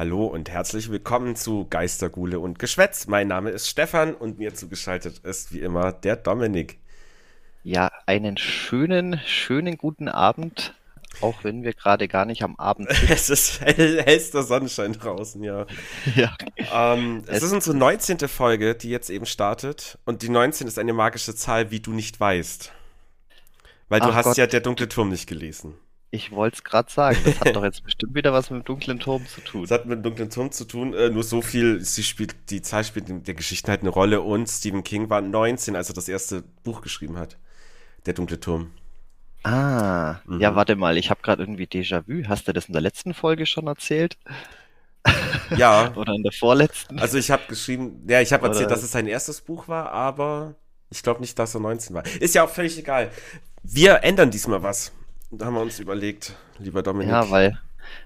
Hallo und herzlich willkommen zu Geistergule und Geschwätz. Mein Name ist Stefan und mir zugeschaltet ist wie immer der Dominik. Ja, einen schönen, schönen guten Abend, auch wenn wir gerade gar nicht am Abend sind. es ist hell, hellster Sonnenschein draußen, ja. ja. Ähm, es, es ist unsere 19. Folge, die jetzt eben startet. Und die 19 ist eine magische Zahl, wie du nicht weißt. Weil du Ach hast Gott. ja der dunkle Turm nicht gelesen. Ich wollte es gerade sagen, das hat doch jetzt bestimmt wieder was mit dem dunklen Turm zu tun. Das hat mit dem dunklen Turm zu tun, äh, nur so viel, sie spielt, die Zahl spielt in der Geschichte halt eine Rolle und Stephen King war 19, als er das erste Buch geschrieben hat. Der dunkle Turm. Ah, mhm. ja, warte mal, ich habe gerade irgendwie Déjà-vu. Hast du das in der letzten Folge schon erzählt? Ja. Oder in der vorletzten? Also ich habe geschrieben, ja, ich habe erzählt, dass es sein erstes Buch war, aber ich glaube nicht, dass er 19 war. Ist ja auch völlig egal. Wir ändern diesmal was. Da haben wir uns überlegt, lieber Dominik. Ja, weil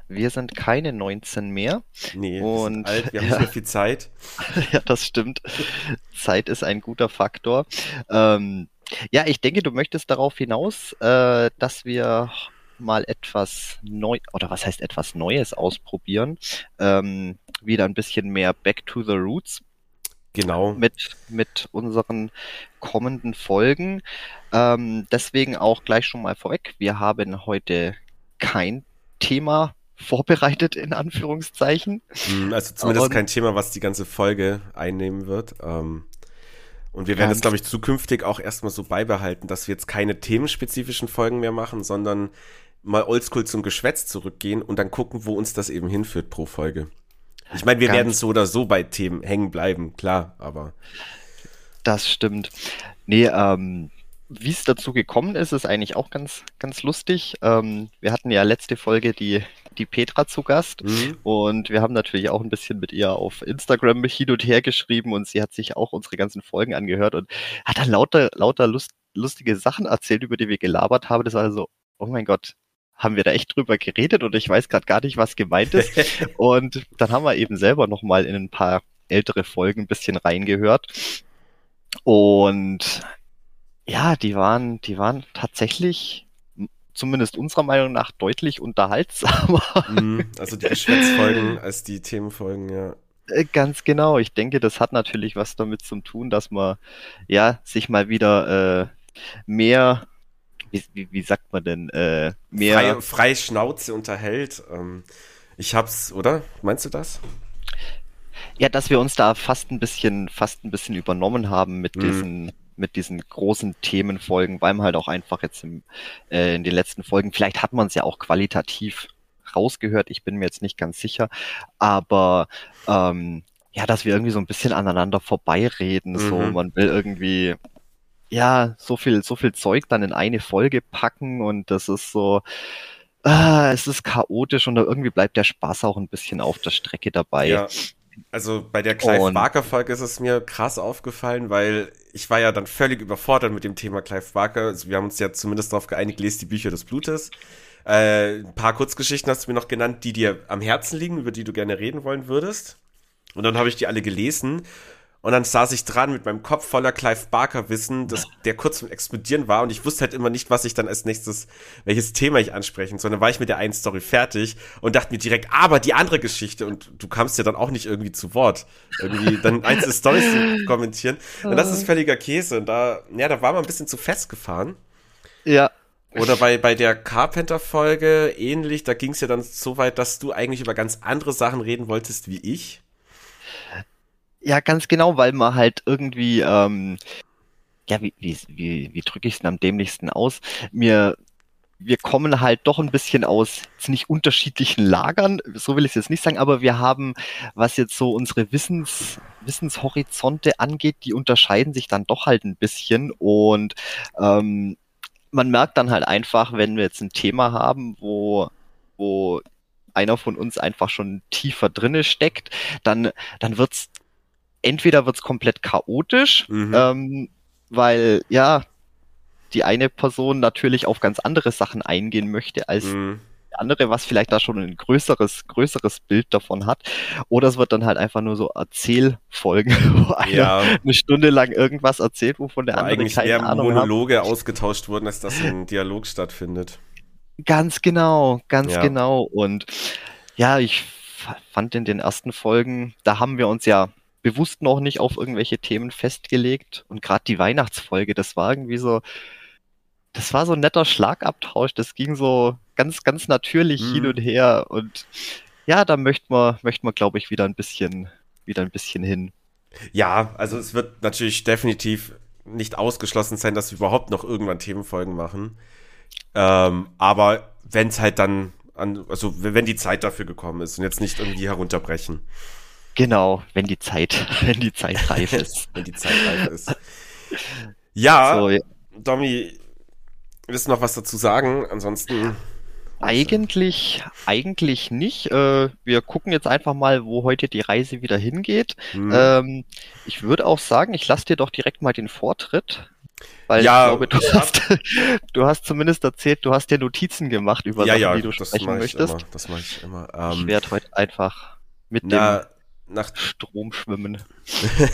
wir sind keine 19 mehr. Nee, und, wir sind alt, wir haben ja, nicht mehr viel Zeit. ja, das stimmt. Zeit ist ein guter Faktor. Ähm, ja, ich denke, du möchtest darauf hinaus, äh, dass wir mal etwas neu oder was heißt etwas Neues ausprobieren. Ähm, wieder ein bisschen mehr Back to the Roots. Genau. Mit, mit unseren kommenden Folgen. Ähm, deswegen auch gleich schon mal vorweg. Wir haben heute kein Thema vorbereitet, in Anführungszeichen. Hm, also zumindest Und, kein Thema, was die ganze Folge einnehmen wird. Ähm, und wir werden es, glaube ich, zukünftig auch erstmal so beibehalten, dass wir jetzt keine themenspezifischen Folgen mehr machen, sondern mal oldschool zum Geschwätz zurückgehen und dann gucken, wo uns das eben hinführt pro Folge. Ich meine, wir Ganz werden so oder so bei Themen hängen bleiben, klar, aber. Das stimmt. Nee, ähm, wie es dazu gekommen ist, ist eigentlich auch ganz, ganz lustig. Ähm, wir hatten ja letzte Folge die, die Petra zu Gast mhm. und wir haben natürlich auch ein bisschen mit ihr auf Instagram hin und her geschrieben und sie hat sich auch unsere ganzen Folgen angehört und hat dann lauter, lauter Lust, lustige Sachen erzählt, über die wir gelabert haben. Das war so, oh mein Gott, haben wir da echt drüber geredet und ich weiß gerade gar nicht, was gemeint ist. und dann haben wir eben selber nochmal in ein paar ältere Folgen ein bisschen reingehört. Und ja, die waren, die waren tatsächlich, zumindest unserer Meinung nach, deutlich unterhaltsamer. Mhm, also die Geschwätzfolgen als die Themenfolgen, ja. Äh, ganz genau. Ich denke, das hat natürlich was damit zu tun, dass man ja sich mal wieder äh, mehr, wie, wie, wie sagt man denn, äh, mehr frei, frei Schnauze unterhält. Ähm, ich hab's, oder? Meinst du das? Ja, dass wir uns da fast ein bisschen, fast ein bisschen übernommen haben mit mhm. diesen mit diesen großen Themenfolgen, weil man halt auch einfach jetzt im, äh, in den letzten Folgen, vielleicht hat man es ja auch qualitativ rausgehört, ich bin mir jetzt nicht ganz sicher, aber ähm, ja, dass wir irgendwie so ein bisschen aneinander vorbeireden, mhm. so man will irgendwie ja so viel so viel Zeug dann in eine Folge packen und das ist so ah, es ist chaotisch und irgendwie bleibt der Spaß auch ein bisschen auf der Strecke dabei. Ja. Also bei der Clive Barker Folge ist es mir krass aufgefallen, weil ich war ja dann völlig überfordert mit dem Thema Clive Barker. Also wir haben uns ja zumindest darauf geeinigt, lest die Bücher des Blutes. Äh, ein paar Kurzgeschichten hast du mir noch genannt, die dir am Herzen liegen, über die du gerne reden wollen würdest. Und dann habe ich die alle gelesen und dann saß ich dran mit meinem Kopf voller Clive Barker Wissen, das, der kurz zum Explodieren war. Und ich wusste halt immer nicht, was ich dann als nächstes, welches Thema ich ansprechen soll. Dann war ich mit der einen Story fertig und dachte mir direkt, aber die andere Geschichte. Und du kamst ja dann auch nicht irgendwie zu Wort. Irgendwie dann einzelne Storys zu kommentieren. Und das ist völliger Käse. Und da, ja, da war man ein bisschen zu festgefahren. Ja. Oder bei, bei der Carpenter-Folge ähnlich, da ging es ja dann so weit, dass du eigentlich über ganz andere Sachen reden wolltest wie ich. Ja, ganz genau, weil man halt irgendwie, ähm, ja, wie, wie, wie, wie drücke ich es denn am dämlichsten aus? Mir, wir kommen halt doch ein bisschen aus nicht unterschiedlichen Lagern, so will ich es jetzt nicht sagen, aber wir haben, was jetzt so unsere Wissens, Wissenshorizonte angeht, die unterscheiden sich dann doch halt ein bisschen und ähm, man merkt dann halt einfach, wenn wir jetzt ein Thema haben, wo, wo einer von uns einfach schon tiefer drinne steckt, dann, dann wird's entweder wird's komplett chaotisch, mhm. ähm, weil ja die eine Person natürlich auf ganz andere Sachen eingehen möchte als mhm. die andere, was vielleicht da schon ein größeres, größeres Bild davon hat. Oder es wird dann halt einfach nur so Erzählfolgen, wo einer ja. eine Stunde lang irgendwas erzählt, wovon der andere eigentlich keine eher Ahnung Monologe hat. ausgetauscht wurden, als dass ein Dialog stattfindet. Ganz genau, ganz ja. genau. Und ja, ich fand in den ersten Folgen, da haben wir uns ja bewusst noch nicht auf irgendwelche Themen festgelegt. Und gerade die Weihnachtsfolge, das war irgendwie so, das war so ein netter Schlagabtausch. Das ging so ganz, ganz natürlich mhm. hin und her. Und ja, da möchte man, möchte man, glaube ich, wieder ein bisschen, wieder ein bisschen hin. Ja, also es wird natürlich definitiv nicht ausgeschlossen sein, dass wir überhaupt noch irgendwann Themenfolgen machen. Ähm, aber wenn es halt dann an, also wenn die Zeit dafür gekommen ist und jetzt nicht irgendwie herunterbrechen. Genau, wenn die Zeit, wenn die Zeit reif ist. wenn die Zeit reif ist. Ja, so, ja. Domi, willst du noch was dazu sagen? Ansonsten. Eigentlich, eigentlich nicht. Äh, wir gucken jetzt einfach mal, wo heute die Reise wieder hingeht. Hm. Ähm, ich würde auch sagen, ich lasse dir doch direkt mal den Vortritt. Weil ja, ich glaube, du, hast, du hast zumindest erzählt, du hast dir Notizen gemacht über ja, Sachen, ja, die du sprechen möchtest. Immer, das mache ich immer. Ähm, ich werde heute einfach mit na, dem nach Strom schwimmen.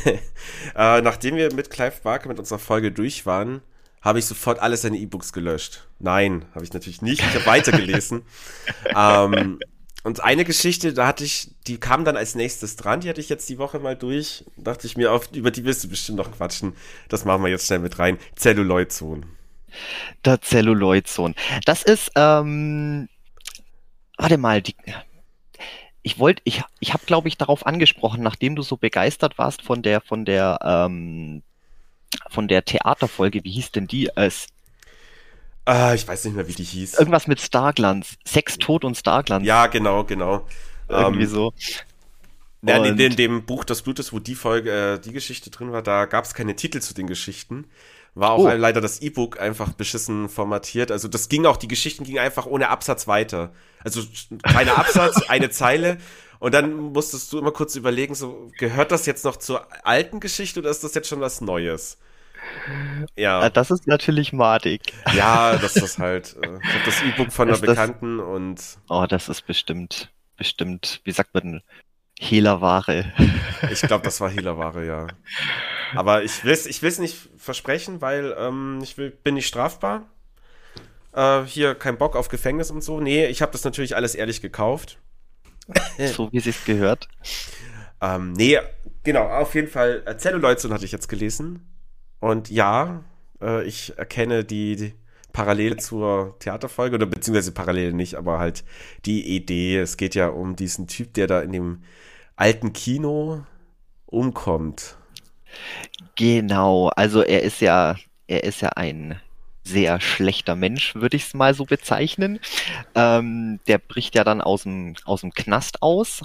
äh, nachdem wir mit Clive Barker mit unserer Folge durch waren, habe ich sofort alle seine E-Books gelöscht. Nein, habe ich natürlich nicht. Ich habe weitergelesen. ähm, und eine Geschichte, da hatte ich, die kam dann als nächstes dran, die hatte ich jetzt die Woche mal durch. Dachte ich mir, auf, über die wirst du bestimmt noch quatschen. Das machen wir jetzt schnell mit rein. Zelluloid-Zone. Der Zelluloid-Zone. Das ist, ähm, warte mal, die, ich wollte, ich, ich habe, glaube ich, darauf angesprochen, nachdem du so begeistert warst von der, von der, ähm, von der Theaterfolge, wie hieß denn die? Es, äh, ich weiß nicht mehr, wie die hieß. Irgendwas mit Starglanz. Sex, Tod und Starglanz. Ja, genau, genau. Irgendwie ähm, so. Ja, in, in, dem Buch Das Blut ist, wo die Folge, äh, die Geschichte drin war, da gab es keine Titel zu den Geschichten. War auch oh. leider das E-Book einfach beschissen formatiert. Also das ging auch, die Geschichten gingen einfach ohne Absatz weiter. Also keiner Absatz, eine Zeile. Und dann musstest du immer kurz überlegen, so, gehört das jetzt noch zur alten Geschichte oder ist das jetzt schon was Neues? Ja. Ah, das ist natürlich madig. Ja, das ist halt. Äh, ich habe das E-Book von einer Bekannten das, und. Oh, das ist bestimmt, bestimmt, wie sagt man, Hehlerware. Ich glaube, das war Hehlerware, ja. Aber ich will es ich will's nicht versprechen, weil ähm, ich will, bin nicht strafbar. Äh, hier kein Bock auf Gefängnis und so. Nee, ich habe das natürlich alles ehrlich gekauft. so wie es sich gehört. Ähm, nee, genau, auf jeden Fall. Äh, Zelluloidson hatte ich jetzt gelesen. Und ja, äh, ich erkenne die, die Parallele zur Theaterfolge, oder beziehungsweise Parallele nicht, aber halt die Idee. Es geht ja um diesen Typ, der da in dem alten Kino umkommt. Genau, also er ist ja, er ist ja ein sehr schlechter Mensch, würde ich es mal so bezeichnen. Ähm, der bricht ja dann aus dem, aus dem Knast aus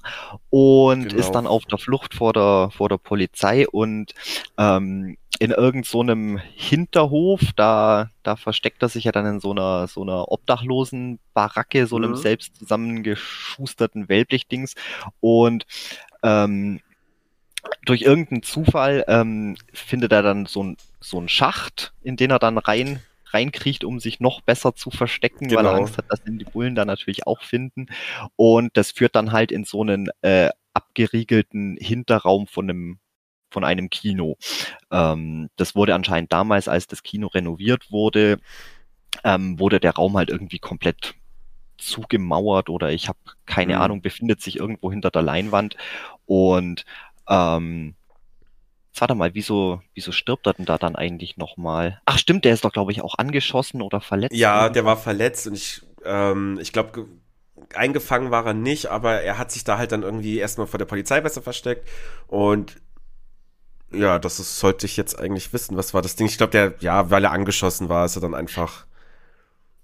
und genau. ist dann auf der Flucht vor der, vor der Polizei und ähm, in irgendeinem so Hinterhof, da, da versteckt er sich ja dann in so einer, so einer obdachlosen Baracke, so einem mhm. selbst zusammengeschusterten Wellblechdings und ähm, durch irgendeinen Zufall ähm, findet er dann so, ein, so einen Schacht, in den er dann rein reinkriecht, um sich noch besser zu verstecken, genau. weil er genau. Angst hat, dass ihn die Bullen da natürlich auch finden. Und das führt dann halt in so einen äh, abgeriegelten Hinterraum von einem von einem Kino. Ähm, das wurde anscheinend damals, als das Kino renoviert wurde, ähm, wurde der Raum halt irgendwie komplett zugemauert oder ich habe keine mhm. Ahnung, befindet sich irgendwo hinter der Leinwand und ähm, warte mal, wieso, wieso stirbt er denn da dann eigentlich nochmal? Ach stimmt, der ist doch, glaube ich, auch angeschossen oder verletzt. Ja, der war verletzt und ich, ähm, ich glaube, eingefangen war er nicht, aber er hat sich da halt dann irgendwie erstmal vor der Polizei besser versteckt und ja, das ist, sollte ich jetzt eigentlich wissen. Was war das Ding? Ich glaube, der, ja, weil er angeschossen war, ist er dann einfach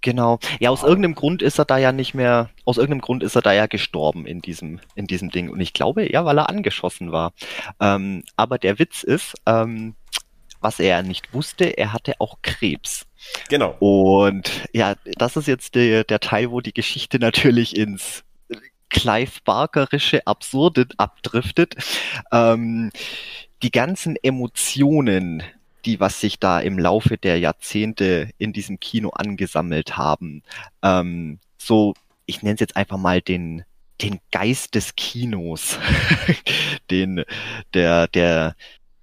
Genau. Ja, aus irgendeinem Grund ist er da ja nicht mehr, aus irgendeinem Grund ist er da ja gestorben in diesem, in diesem Ding. Und ich glaube, ja, weil er angeschossen war. Ähm, aber der Witz ist, ähm, was er nicht wusste, er hatte auch Krebs. Genau. Und ja, das ist jetzt der, der Teil, wo die Geschichte natürlich ins Clive Barkerische Absurde abdriftet. Ähm, die ganzen Emotionen, die, was sich da im Laufe der Jahrzehnte in diesem Kino angesammelt haben. Ähm, so, ich nenne es jetzt einfach mal den, den Geist des Kinos, den, der, der,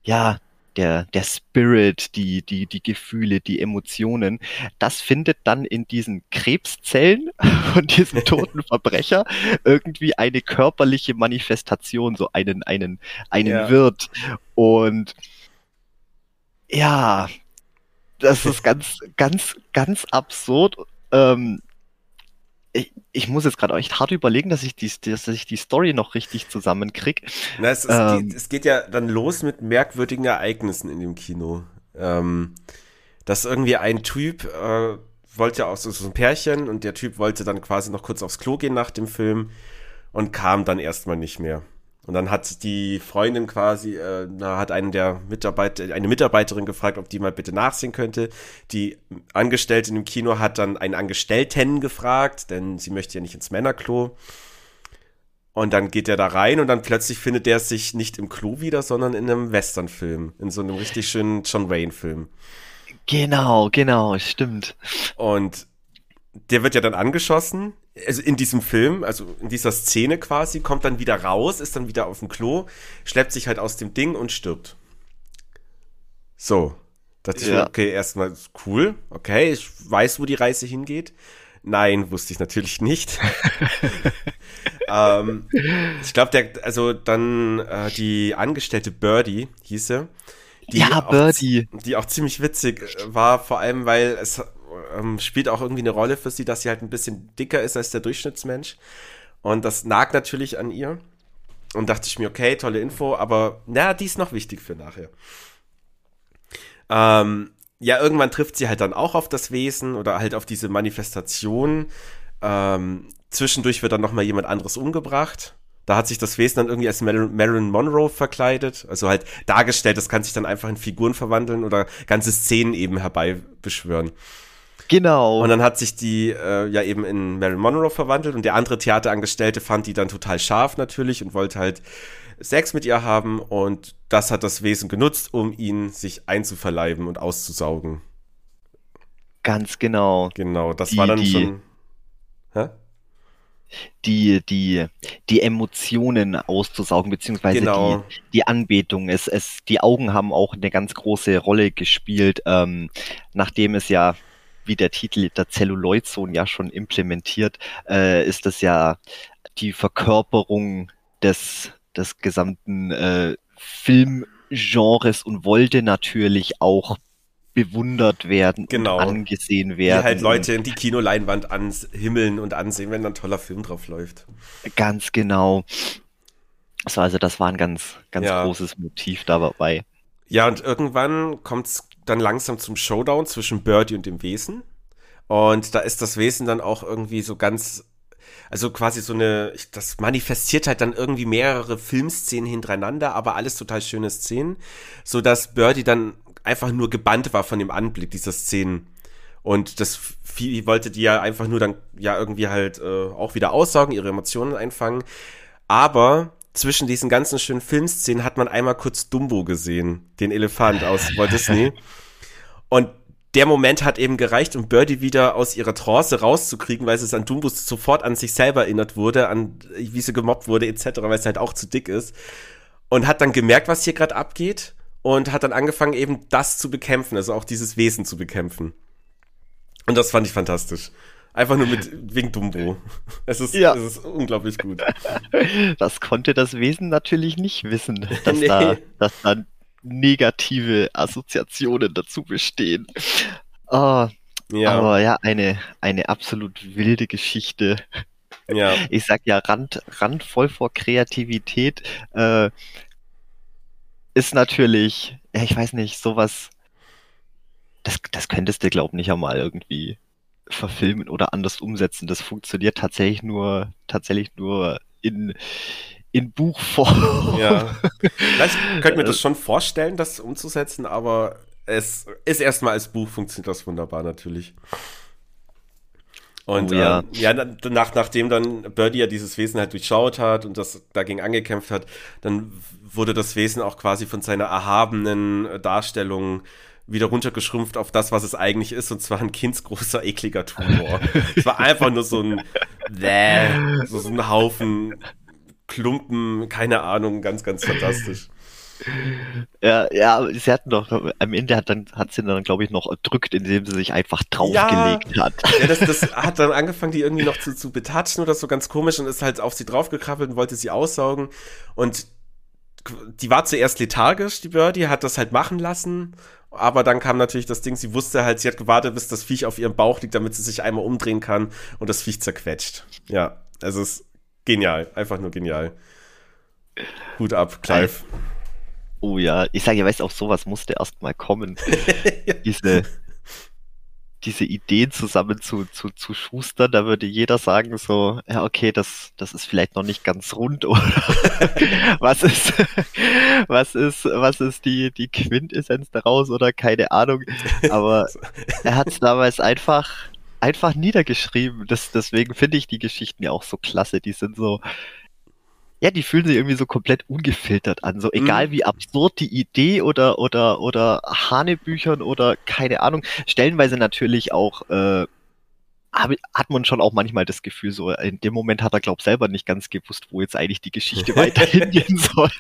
ja, der, der Spirit, die, die, die Gefühle, die Emotionen, das findet dann in diesen Krebszellen von diesem toten Verbrecher irgendwie eine körperliche Manifestation, so einen, einen, einen ja. Wirt. Und ja, das ist ganz, ganz, ganz absurd. Ähm, ich, ich muss jetzt gerade echt hart überlegen, dass ich die, dass ich die Story noch richtig zusammenkriege. Na, es, es, ähm, geht, es, geht, ja dann los mit merkwürdigen Ereignissen in dem Kino. Ähm, dass irgendwie ein Typ äh, wollte auch so, so ein Pärchen und der Typ wollte dann quasi noch kurz aufs Klo gehen nach dem Film und kam dann erstmal nicht mehr. Und dann hat die Freundin quasi, äh, na, hat einen der Mitarbeiter, eine Mitarbeiterin gefragt, ob die mal bitte nachsehen könnte. Die Angestellte im Kino hat dann einen Angestellten gefragt, denn sie möchte ja nicht ins Männerklo. Und dann geht er da rein und dann plötzlich findet er sich nicht im Klo wieder, sondern in einem Westernfilm, in so einem richtig schönen John Wayne-Film. Genau, genau, stimmt. Und der wird ja dann angeschossen also in diesem Film, also in dieser Szene quasi, kommt dann wieder raus, ist dann wieder auf dem Klo, schleppt sich halt aus dem Ding und stirbt. So. Dachte ja. ich mir, okay, erstmal cool, okay, ich weiß, wo die Reise hingeht. Nein, wusste ich natürlich nicht. ähm, ich glaube, der, also dann äh, die Angestellte Birdie hieße. Die ja, Birdie. Auch, die auch ziemlich witzig war, vor allem, weil es ähm, spielt auch irgendwie eine Rolle für sie, dass sie halt ein bisschen dicker ist als der Durchschnittsmensch. Und das nagt natürlich an ihr. Und dachte ich mir, okay, tolle Info, aber na, die ist noch wichtig für nachher. Ähm, ja, irgendwann trifft sie halt dann auch auf das Wesen oder halt auf diese Manifestation. Ähm, zwischendurch wird dann nochmal jemand anderes umgebracht. Da hat sich das Wesen dann irgendwie als Marilyn Monroe verkleidet. Also halt dargestellt, das kann sich dann einfach in Figuren verwandeln oder ganze Szenen eben herbeibeschwören. Genau. Und dann hat sich die äh, ja eben in Marilyn Monroe verwandelt und der andere Theaterangestellte fand die dann total scharf natürlich und wollte halt Sex mit ihr haben und das hat das Wesen genutzt, um ihn sich einzuverleiben und auszusaugen. Ganz genau. Genau, das die, war dann die, schon. Hä? Die, die, die Emotionen auszusaugen, beziehungsweise genau. die, die Anbetung. Es, es, die Augen haben auch eine ganz große Rolle gespielt, ähm, nachdem es ja wie der Titel der Zelluloid-Zone ja schon implementiert, äh, ist das ja die Verkörperung des, des gesamten äh, Filmgenres und wollte natürlich auch bewundert werden genau. und angesehen werden. Die halt Leute in die Kinoleinwand anhimmeln und ansehen, wenn dann ein toller Film drauf läuft. Ganz genau. So, also das war ein ganz, ganz ja. großes Motiv dabei. Ja, und irgendwann kommt es dann langsam zum Showdown zwischen Birdie und dem Wesen. Und da ist das Wesen dann auch irgendwie so ganz, also quasi so eine, das manifestiert halt dann irgendwie mehrere Filmszenen hintereinander, aber alles total schöne Szenen, so dass Birdie dann einfach nur gebannt war von dem Anblick dieser Szenen. Und das Vieh wollte die ja einfach nur dann ja irgendwie halt äh, auch wieder aussaugen, ihre Emotionen einfangen. Aber zwischen diesen ganzen schönen Filmszenen hat man einmal kurz Dumbo gesehen, den Elefant aus Walt Disney. Und der Moment hat eben gereicht, um Birdie wieder aus ihrer Trance rauszukriegen, weil sie an Dumbo sofort an sich selber erinnert wurde, an wie sie gemobbt wurde etc., weil sie halt auch zu dick ist. Und hat dann gemerkt, was hier gerade abgeht und hat dann angefangen, eben das zu bekämpfen, also auch dieses Wesen zu bekämpfen. Und das fand ich fantastisch. Einfach nur mit wegen Dumbo. Es ist, ja. es ist unglaublich gut. Das konnte das Wesen natürlich nicht wissen, dass, nee. da, dass da negative Assoziationen dazu bestehen. Oh, ja. Aber ja, eine, eine absolut wilde Geschichte. Ja. Ich sag ja, Rand, randvoll vor Kreativität äh, ist natürlich, ja, ich weiß nicht, sowas, das, das könntest du, glaub nicht einmal irgendwie verfilmen oder anders umsetzen. Das funktioniert tatsächlich nur, tatsächlich nur in, in Buchform. Ja. Vielleicht könnte mir das schon vorstellen, das umzusetzen, aber es ist erstmal als Buch funktioniert das wunderbar natürlich. Und oh, ja, ähm, ja nach, nachdem dann Birdie ja dieses Wesen halt durchschaut hat und das dagegen angekämpft hat, dann wurde das Wesen auch quasi von seiner erhabenen Darstellung wieder runtergeschrumpft auf das, was es eigentlich ist, und zwar ein kindsgroßer, ekliger Tumor. es war einfach nur so ein, so, so ein Haufen Klumpen, keine Ahnung, ganz, ganz fantastisch. Ja, ja, sie hatten doch, am Ende hat dann, hat sie dann, glaube ich, noch erdrückt, indem sie sich einfach draufgelegt ja, hat. Ja, das, das hat dann angefangen, die irgendwie noch zu, zu betatschen oder so ganz komisch und ist halt auf sie draufgekrabbelt und wollte sie aussaugen. Und die war zuerst lethargisch, die Birdie, hat das halt machen lassen. Aber dann kam natürlich das Ding, sie wusste halt, sie hat gewartet, bis das Viech auf ihrem Bauch liegt, damit sie sich einmal umdrehen kann und das Viech zerquetscht. Ja, also es ist genial, einfach nur genial. Hut ab, Clive. Oh ja, ich sage ja, weißt auch sowas musste erst mal kommen. Diese, diese Ideen zusammen zu, zu, zu schustern, da würde jeder sagen so, ja, okay, das, das ist vielleicht noch nicht ganz rund oder was ist, was ist, was ist die, die Quintessenz daraus oder keine Ahnung. Aber er hat es damals einfach, einfach niedergeschrieben. Das, deswegen finde ich die Geschichten ja auch so klasse. Die sind so, ja, die fühlen sich irgendwie so komplett ungefiltert an. So egal mhm. wie absurd die Idee oder oder oder Hanebüchern oder keine Ahnung. Stellenweise natürlich auch äh, hat man schon auch manchmal das Gefühl, so in dem Moment hat er, glaub selber nicht ganz gewusst, wo jetzt eigentlich die Geschichte weiterhin gehen soll.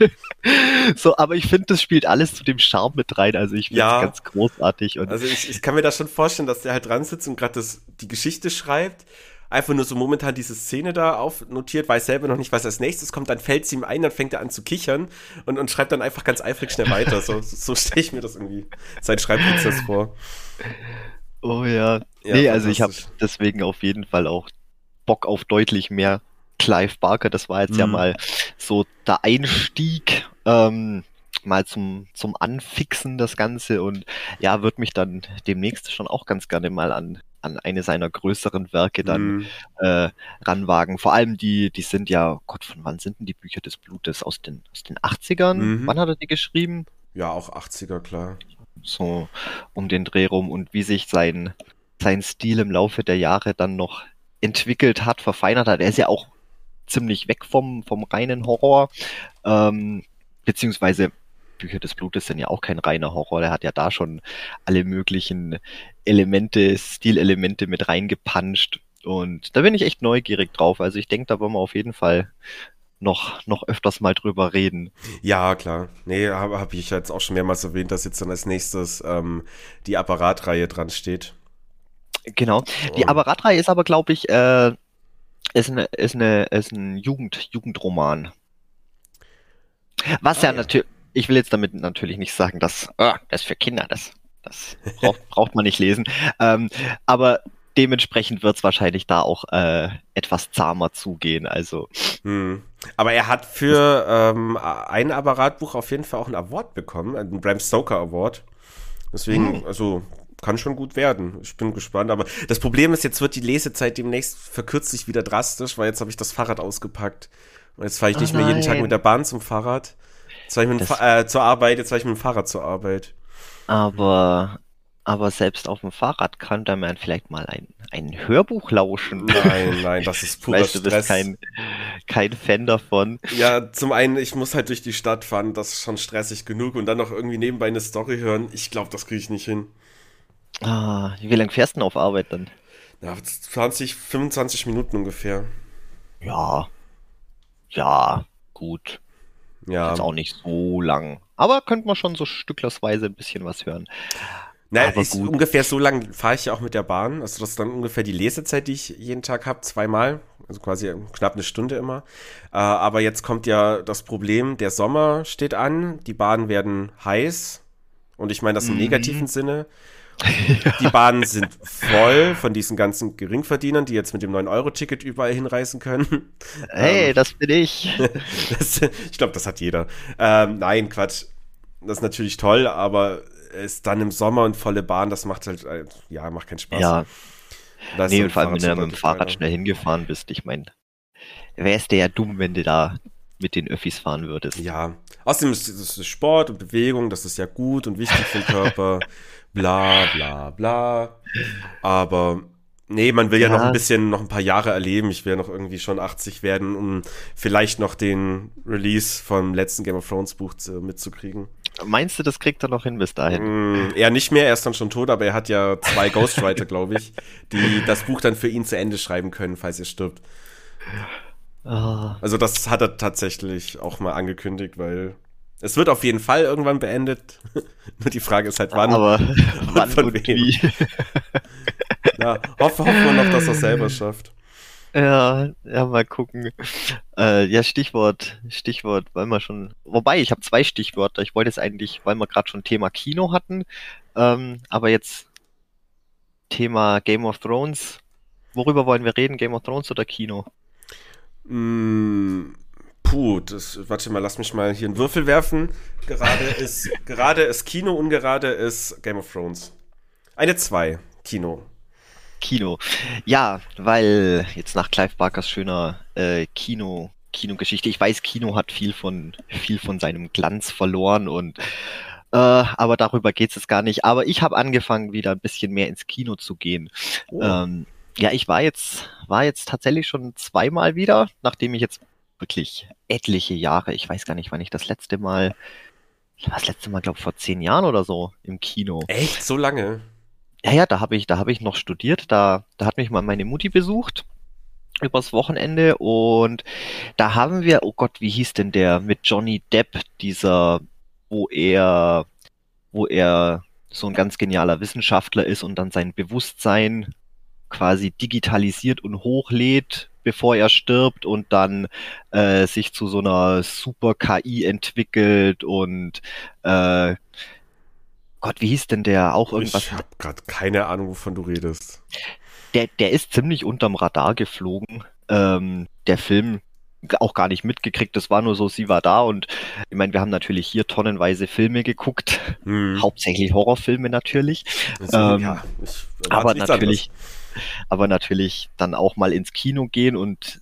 so, aber ich finde, das spielt alles zu dem Charme mit rein. Also ich finde es ja. ganz großartig. Und also ich, ich kann mir da schon vorstellen, dass der halt dran sitzt und gerade die Geschichte schreibt einfach nur so momentan diese Szene da aufnotiert, weiß selber noch nicht, was als nächstes kommt, dann fällt es ihm ein, dann fängt er an zu kichern und, und schreibt dann einfach ganz eifrig schnell weiter. So, so stelle ich mir das irgendwie, sein Schreibprozess vor. Oh ja. ja nee, also ich habe deswegen auf jeden Fall auch Bock auf deutlich mehr Clive Barker. Das war jetzt mhm. ja mal so der Einstieg. Ähm, mal zum, zum Anfixen das Ganze und ja, wird mich dann demnächst schon auch ganz gerne mal an an eine seiner größeren Werke dann mm. äh, ranwagen. Vor allem die, die sind ja, Gott, von wann sind denn die Bücher des Blutes? Aus den, aus den 80ern? Mhm. Wann hat er die geschrieben? Ja, auch 80er, klar. So um den Dreh rum und wie sich sein, sein Stil im Laufe der Jahre dann noch entwickelt hat, verfeinert hat. Er ist ja auch ziemlich weg vom, vom reinen Horror. Ähm, beziehungsweise Bücher des Blutes sind ja auch kein reiner Horror. Der hat ja da schon alle möglichen Elemente, Stilelemente mit reingepanscht. Und da bin ich echt neugierig drauf. Also ich denke, da wollen wir auf jeden Fall noch, noch öfters mal drüber reden. Ja, klar. Nee, habe hab ich jetzt auch schon mehrmals erwähnt, dass jetzt dann als nächstes ähm, die Apparatreihe dran steht. Genau. Die Apparatreihe ist aber, glaube ich, äh, ist, eine, ist, eine, ist ein Jugend, Jugendroman. Was ah, ja, ja. natürlich ich will jetzt damit natürlich nicht sagen, dass oh, das ist für Kinder, das, das braucht, braucht man nicht lesen. Ähm, aber dementsprechend wird es wahrscheinlich da auch äh, etwas zahmer zugehen. Also. Hm. Aber er hat für ähm, ein Apparatbuch auf jeden Fall auch einen Award bekommen, einen Bram Stoker Award. Deswegen, hm. also kann schon gut werden. Ich bin gespannt. Aber das Problem ist, jetzt wird die Lesezeit demnächst verkürzt sich wieder drastisch, weil jetzt habe ich das Fahrrad ausgepackt. Und jetzt fahre ich nicht oh mehr jeden Tag mit der Bahn zum Fahrrad. Jetzt war ich mit dem äh, zur Arbeit, jetzt war ich mit dem Fahrrad zur Arbeit. Aber, aber selbst auf dem Fahrrad kann da man vielleicht mal ein, ein Hörbuch lauschen. Nein, nein, das ist purer weißt, du bist kein, kein Fan davon. Ja, zum einen, ich muss halt durch die Stadt fahren, das ist schon stressig genug und dann noch irgendwie nebenbei eine Story hören. Ich glaube, das kriege ich nicht hin. Ah, wie lange fährst du denn auf Arbeit dann? Ja, 20, 25 Minuten ungefähr. Ja. Ja, gut. Ja. Ist auch nicht so lang. Aber könnte man schon so stücklersweise ein bisschen was hören. Naja, ist ungefähr so lang fahre ich ja auch mit der Bahn. Also das ist dann ungefähr die Lesezeit, die ich jeden Tag habe, zweimal. Also quasi knapp eine Stunde immer. Äh, aber jetzt kommt ja das Problem, der Sommer steht an, die Bahnen werden heiß. Und ich meine das im mhm. negativen Sinne. Die Bahnen sind voll von diesen ganzen Geringverdienern, die jetzt mit dem 9-Euro-Ticket überall hinreisen können. Hey, ähm, das bin ich. das, ich glaube, das hat jeder. Ähm, nein, Quatsch. Das ist natürlich toll, aber es dann im Sommer und volle Bahn, das macht halt, äh, ja, macht keinen Spaß. Ja. Da nee, und vor allem, wenn du mit dem Fahrrad schnell hingefahren bist, ich meine, wärst du ja dumm, wenn du da mit den Öffis fahren würdest. Ja, außerdem ist es Sport und Bewegung, das ist ja gut und wichtig für den Körper. bla bla bla. Aber nee, man will ja, ja, noch ein bisschen, noch ein paar Jahre erleben. Ich will noch irgendwie schon 80 werden, um vielleicht noch den Release vom letzten Game of Thrones Buch zu, mitzukriegen. Meinst du, das kriegt er noch hin bis dahin? Mm, er nicht mehr, er ist dann schon tot, aber er hat ja zwei Ghostwriter, glaube ich, die das Buch dann für ihn zu Ende schreiben können, falls er stirbt. Oh. Also das hat er tatsächlich auch mal angekündigt, weil Es wird auf jeden Fall irgendwann beendet. Nur die Frage ist halt, wann. Aber wann und, und wie. ja, hoffen, hoffen wir noch, dass er es selber schafft. Ja, ja, mal gucken. Äh, ja, Stichwort, Stichwort, weil wir schon. Wobei, ich habe zwei Stichwörter. Ich wollte es eigentlich, weil wir gerade schon Thema Kino hatten, ähm, aber jetzt Thema Game of Thrones. Worüber wollen wir reden? Game of Thrones oder Kino? Mm, puh, das, warte mal, lass mich mal hier einen Würfel werfen. Gerade ist, gerade ist Kino, ungerade ist Game of Thrones. Eine 2, Kino. Kino. Ja, weil jetzt nach Clive Barkers schöner äh, Kino, Kinogeschichte, ich weiß, Kino hat viel von, viel von seinem Glanz verloren und äh, aber darüber geht es gar nicht. Aber ich habe angefangen, wieder ein bisschen mehr ins Kino zu gehen. Oh. Ähm, ja, ich war jetzt, war jetzt tatsächlich schon zweimal wieder, nachdem ich jetzt wirklich etliche Jahre, ich weiß gar nicht, wann ich das letzte Mal, das letzte Mal, glaube vor zehn Jahren oder so im Kino. Echt? So lange? Ja, ja, da habe ich, da habe ich noch studiert, da, da hat mich mal meine Mutti besucht übers Wochenende und da haben wir, oh Gott, wie hieß denn der mit Johnny Depp, dieser, wo er, wo er so ein ganz genialer Wissenschaftler ist und dann sein Bewusstsein quasi digitalisiert und hochlädt, bevor er stirbt und dann äh, sich zu so einer super KI entwickelt und äh, Gott, wie hieß denn der auch irgendwas? Ich habe gerade keine Ahnung, wovon du redest. Der, der ist ziemlich unterm Radar geflogen. Ähm, der Film auch gar nicht mitgekriegt. Das war nur so, sie war da und ich meine, wir haben natürlich hier tonnenweise Filme geguckt, hm. hauptsächlich Horrorfilme natürlich. Also, ähm, ja, aber natürlich, aber natürlich dann auch mal ins Kino gehen und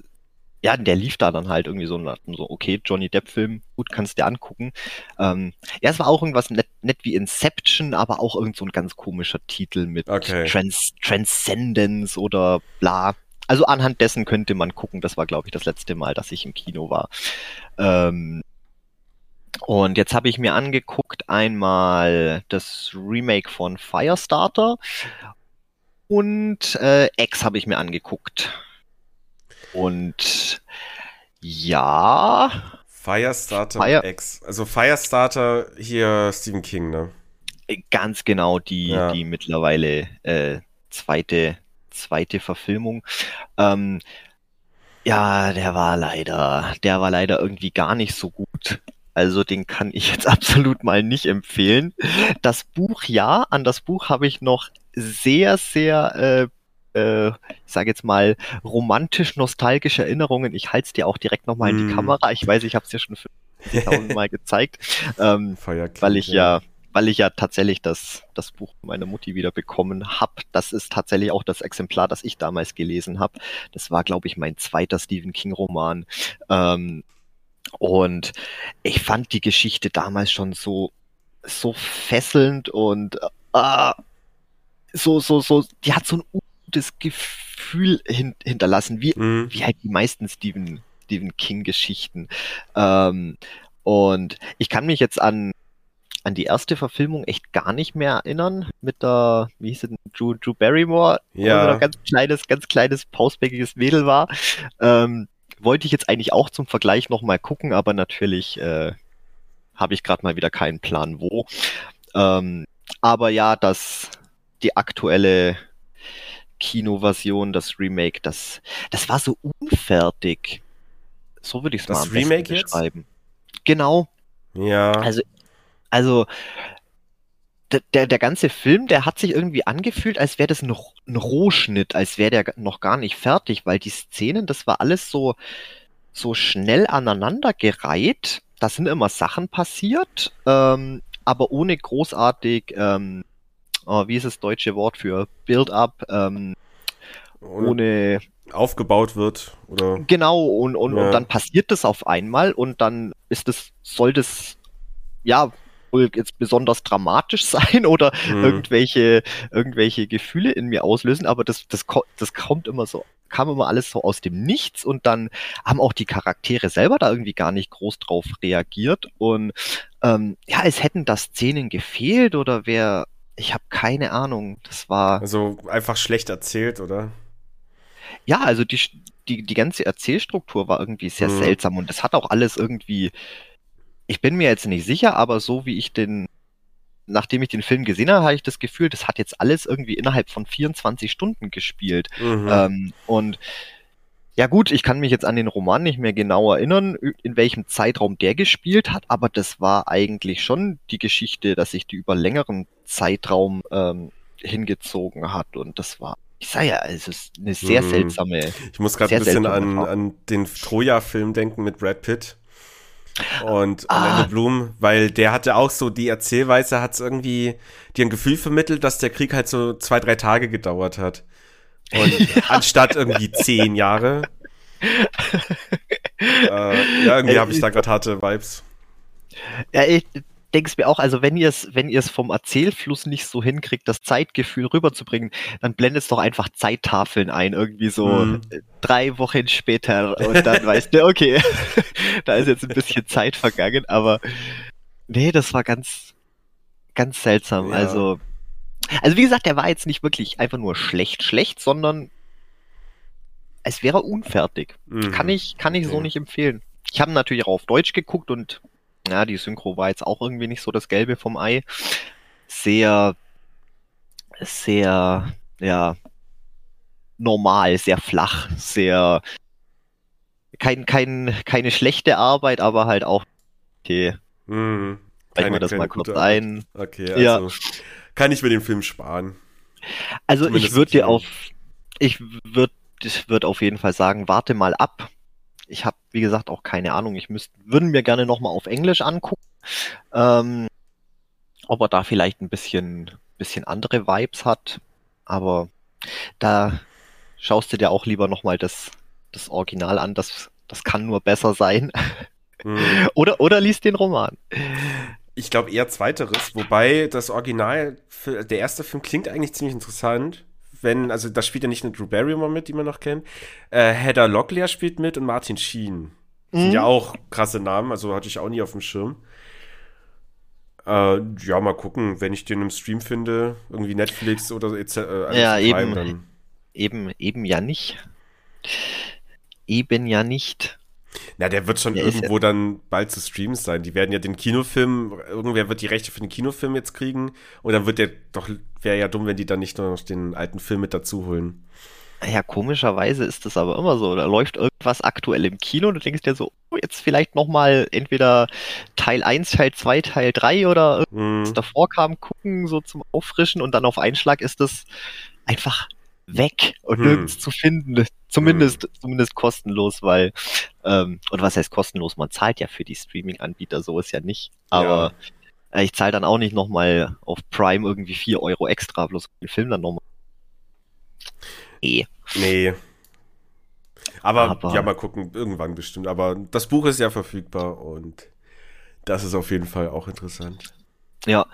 ja, der lief da dann halt irgendwie so, so okay, Johnny Depp-Film, gut, kannst du dir angucken. Ähm, ja, es war auch irgendwas nett, nett wie Inception, aber auch irgend so ein ganz komischer Titel mit okay. Trans Transcendence oder bla. Also anhand dessen könnte man gucken. Das war, glaube ich, das letzte Mal, dass ich im Kino war. Ähm, und jetzt habe ich mir angeguckt einmal das Remake von Firestarter und äh, X habe ich mir angeguckt. Und ja. Firestarter Fire X. Also Firestarter hier Stephen King, ne? Ganz genau, die, ja. die mittlerweile äh, zweite, zweite Verfilmung. Ähm, ja, der war leider, der war leider irgendwie gar nicht so gut. Also den kann ich jetzt absolut mal nicht empfehlen. Das Buch ja, an das Buch habe ich noch sehr, sehr äh, äh, ich sage jetzt mal, romantisch-nostalgische Erinnerungen. Ich halte es dir auch direkt nochmal in die mm. Kamera. Ich weiß, ich habe es dir schon 50.000 Mal gezeigt, ähm, weil ich ja, weil ich ja tatsächlich das, das Buch meiner Mutti wieder bekommen habe. Das ist tatsächlich auch das Exemplar, das ich damals gelesen habe. Das war, glaube ich, mein zweiter Stephen King-Roman. Ähm, und ich fand die Geschichte damals schon so, so fesselnd und äh, so, so, so, die hat so ein gutes Gefühl hin, hinterlassen, wie, mhm. wie halt die meisten Stephen, Stephen King-Geschichten. Ähm, und ich kann mich jetzt an, an die erste Verfilmung echt gar nicht mehr erinnern mit der, wie hieß es denn, Drew, Drew Barrymore, ja. wo ein ganz kleines, ganz kleines, pausbäckiges Mädel war. Ähm, wollte ich jetzt eigentlich auch zum Vergleich nochmal gucken, aber natürlich äh, habe ich gerade mal wieder keinen Plan wo. Ähm, aber ja, das die aktuelle Kinoversion, das Remake, das, das war so unfertig. So würde ich es mal am Remake beschreiben. Jetzt? Genau. Ja. Also, also der, der, der ganze Film, der hat sich irgendwie angefühlt, als wäre das ein, ein Rohschnitt, als wäre der noch gar nicht fertig, weil die Szenen, das war alles so, so schnell aneinander gereiht. Da sind immer Sachen passiert, ähm, aber ohne großartig ähm, oh, wie ist das deutsche Wort für Build-up, ähm, ohne aufgebaut wird oder genau und, und, ja. und dann passiert das auf einmal und dann ist es soll das ja wohl jetzt besonders dramatisch sein oder mhm. irgendwelche irgendwelche Gefühle in mir auslösen aber das das das kommt immer so kam immer alles so aus dem Nichts und dann haben auch die Charaktere selber da irgendwie gar nicht groß drauf reagiert und ähm, ja es hätten da Szenen gefehlt oder wer ich habe keine Ahnung. Das war. Also einfach schlecht erzählt, oder? Ja, also die, die, die ganze Erzählstruktur war irgendwie sehr mhm. seltsam und das hat auch alles irgendwie ich bin mir jetzt nicht sicher, aber so wie ich den, nachdem ich den Film gesehen habe, habe ich das Gefühl, das hat jetzt alles irgendwie innerhalb von 24 Stunden gespielt. Mhm. Ähm, und ja gut, ich kann mich jetzt an den Roman nicht mehr genau erinnern, in welchem Zeitraum der gespielt hat, aber das war eigentlich schon die Geschichte, dass sich die über längeren Zeitraum ähm, hingezogen hat und das war ich sage ja, es ist eine sehr mhm. seltsame. Ich muss gerade ein bisschen an, an den Troja-Film denken mit Brad Pitt und ah. Ende Bloom, weil der hatte auch so die Erzählweise, hat es irgendwie dir ein Gefühl vermittelt, dass der Krieg halt so zwei, drei Tage gedauert hat. Und ja. anstatt irgendwie zehn Jahre. äh, ja, irgendwie habe ich da gerade harte Vibes. Ja, ich, denke es mir auch, also wenn ihr es, wenn ihr es vom Erzählfluss nicht so hinkriegt, das Zeitgefühl rüberzubringen, dann blendet es doch einfach Zeittafeln ein, irgendwie so mhm. drei Wochen später und dann weißt du, okay, da ist jetzt ein bisschen Zeit vergangen, aber nee, das war ganz, ganz seltsam. Ja. Also, also wie gesagt, der war jetzt nicht wirklich einfach nur schlecht, schlecht, sondern es wäre unfertig. Mhm. Kann ich, kann ich okay. so nicht empfehlen. Ich habe natürlich auch auf Deutsch geguckt und ja, die Synchro war jetzt auch irgendwie nicht so das Gelbe vom Ei. Sehr, sehr, ja, normal, sehr flach, sehr, kein, kein, keine schlechte Arbeit, aber halt auch, okay. Mhm. Keine, wir das mal kurz ein. Okay, also ja. Kann ich mir den Film sparen. Also Zumindest ich würde dir auf, ich würde, ich würde auf jeden Fall sagen, warte mal ab, ich habe, wie gesagt, auch keine Ahnung. Ich müsste, würden mir gerne nochmal auf Englisch angucken. Ähm, ob er da vielleicht ein bisschen, bisschen andere Vibes hat. Aber da schaust du dir auch lieber nochmal das, das Original an. Das, das kann nur besser sein. Hm. oder, oder liest den Roman. Ich glaube eher zweiteres, wobei das Original, der erste Film klingt eigentlich ziemlich interessant wenn, also da spielt ja nicht nur Drew Barrymore mit, die man noch kennt. Äh, Heather Locklear spielt mit und Martin Sheen. Mhm. Sind ja auch krasse Namen, also hatte ich auch nie auf dem Schirm. Äh, ja, mal gucken, wenn ich den im Stream finde, irgendwie Netflix oder etc. Äh, ja, eben, dann. eben, eben ja nicht. Eben ja nicht. Na, der wird schon der irgendwo ja dann bald zu streamen sein. Die werden ja den Kinofilm, irgendwer wird die Rechte für den Kinofilm jetzt kriegen. Und dann wird der doch, wäre ja dumm, wenn die dann nicht nur noch den alten Film mit dazu holen. Ja, komischerweise ist das aber immer so. Da läuft irgendwas aktuell im Kino und du denkst dir so, oh, jetzt vielleicht nochmal entweder Teil 1, Teil 2, Teil 3 oder irgendwas mm. davor kam, gucken, so zum Auffrischen und dann auf Einschlag ist das einfach weg und hm. nirgends zu finden. Zumindest, hm. zumindest kostenlos, weil, ähm, und was heißt kostenlos? Man zahlt ja für die Streaming-Anbieter, so ist ja nicht. Aber ja. äh, ich zahle dann auch nicht nochmal auf Prime irgendwie vier Euro extra, bloß den Film dann nochmal. Nee. Nee. Aber, Aber, ja, mal gucken, irgendwann bestimmt. Aber das Buch ist ja verfügbar und das ist auf jeden Fall auch interessant. Ja,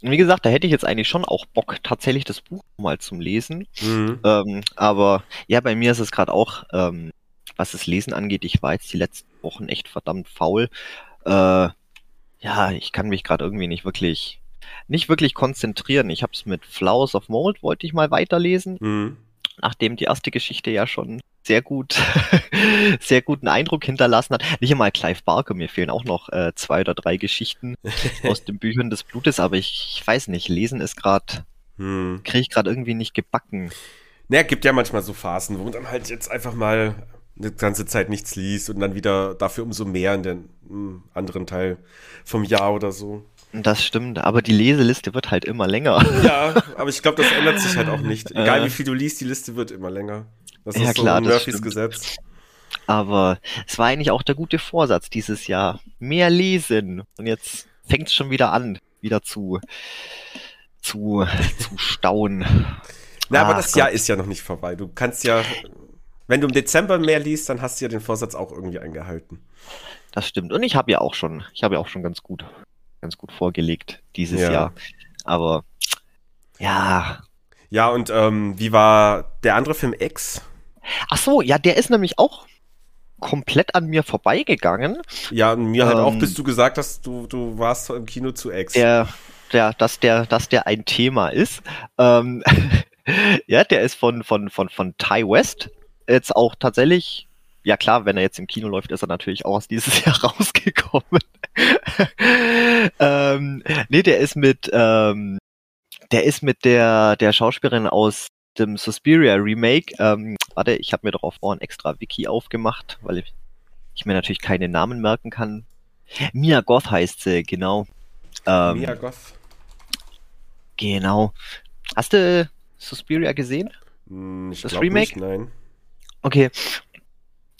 wie gesagt, da hätte ich jetzt eigentlich schon auch Bock, tatsächlich das Buch mal zum Lesen. Mhm. Ähm, aber ja, bei mir ist es gerade auch, ähm, was das Lesen angeht, ich war jetzt die letzten Wochen echt verdammt faul. Äh, ja, ich kann mich gerade irgendwie nicht wirklich, nicht wirklich konzentrieren. Ich habe es mit Flowers of Mold, wollte ich mal weiterlesen. Mhm. Nachdem die erste Geschichte ja schon sehr gut, sehr guten Eindruck hinterlassen hat. Nicht einmal Clive Barker, mir fehlen auch noch äh, zwei oder drei Geschichten aus den Büchern des Blutes, aber ich, ich weiß nicht, lesen ist gerade, hm. kriege ich gerade irgendwie nicht gebacken. Naja, gibt ja manchmal so Phasen, wo man dann halt jetzt einfach mal eine ganze Zeit nichts liest und dann wieder dafür umso mehr in den hm, anderen Teil vom Jahr oder so. Das stimmt, aber die Leseliste wird halt immer länger. Ja, aber ich glaube, das ändert sich halt auch nicht. Egal äh, wie viel du liest, die Liste wird immer länger. Das ja, ist so klar, Murphys Gesetz. Aber es war eigentlich auch der gute Vorsatz dieses Jahr. Mehr lesen. Und jetzt fängt es schon wieder an, wieder zu, zu, zu stauen. Na, aber das Gott. Jahr ist ja noch nicht vorbei. Du kannst ja, wenn du im Dezember mehr liest, dann hast du ja den Vorsatz auch irgendwie eingehalten. Das stimmt. Und ich habe ja auch schon, ich habe ja auch schon ganz gut, ganz gut vorgelegt dieses ja. Jahr. Aber ja. Ja, und ähm, wie war der andere Film X? Ach so, ja, der ist nämlich auch komplett an mir vorbeigegangen. Ja, mir halt ähm, auch, bis du gesagt hast, du, du warst im Kino zu Ex. Der, der, dass der, dass der ein Thema ist. Ähm, ja, der ist von, von, von, von Ty West. Jetzt auch tatsächlich ja klar, wenn er jetzt im Kino läuft, ist er natürlich auch aus dieses Jahr rausgekommen. ähm, nee, der ist mit, ähm, der ist mit der, der Schauspielerin aus dem Suspiria Remake. Ähm, warte, ich habe mir doch auch vorhin extra Wiki aufgemacht, weil ich, ich, mir natürlich keine Namen merken kann. Mia Goth heißt sie, genau. Ähm, Mia Goth. Genau. Hast du Suspiria gesehen? Hm, ich das Remake? Nicht, nein. Okay.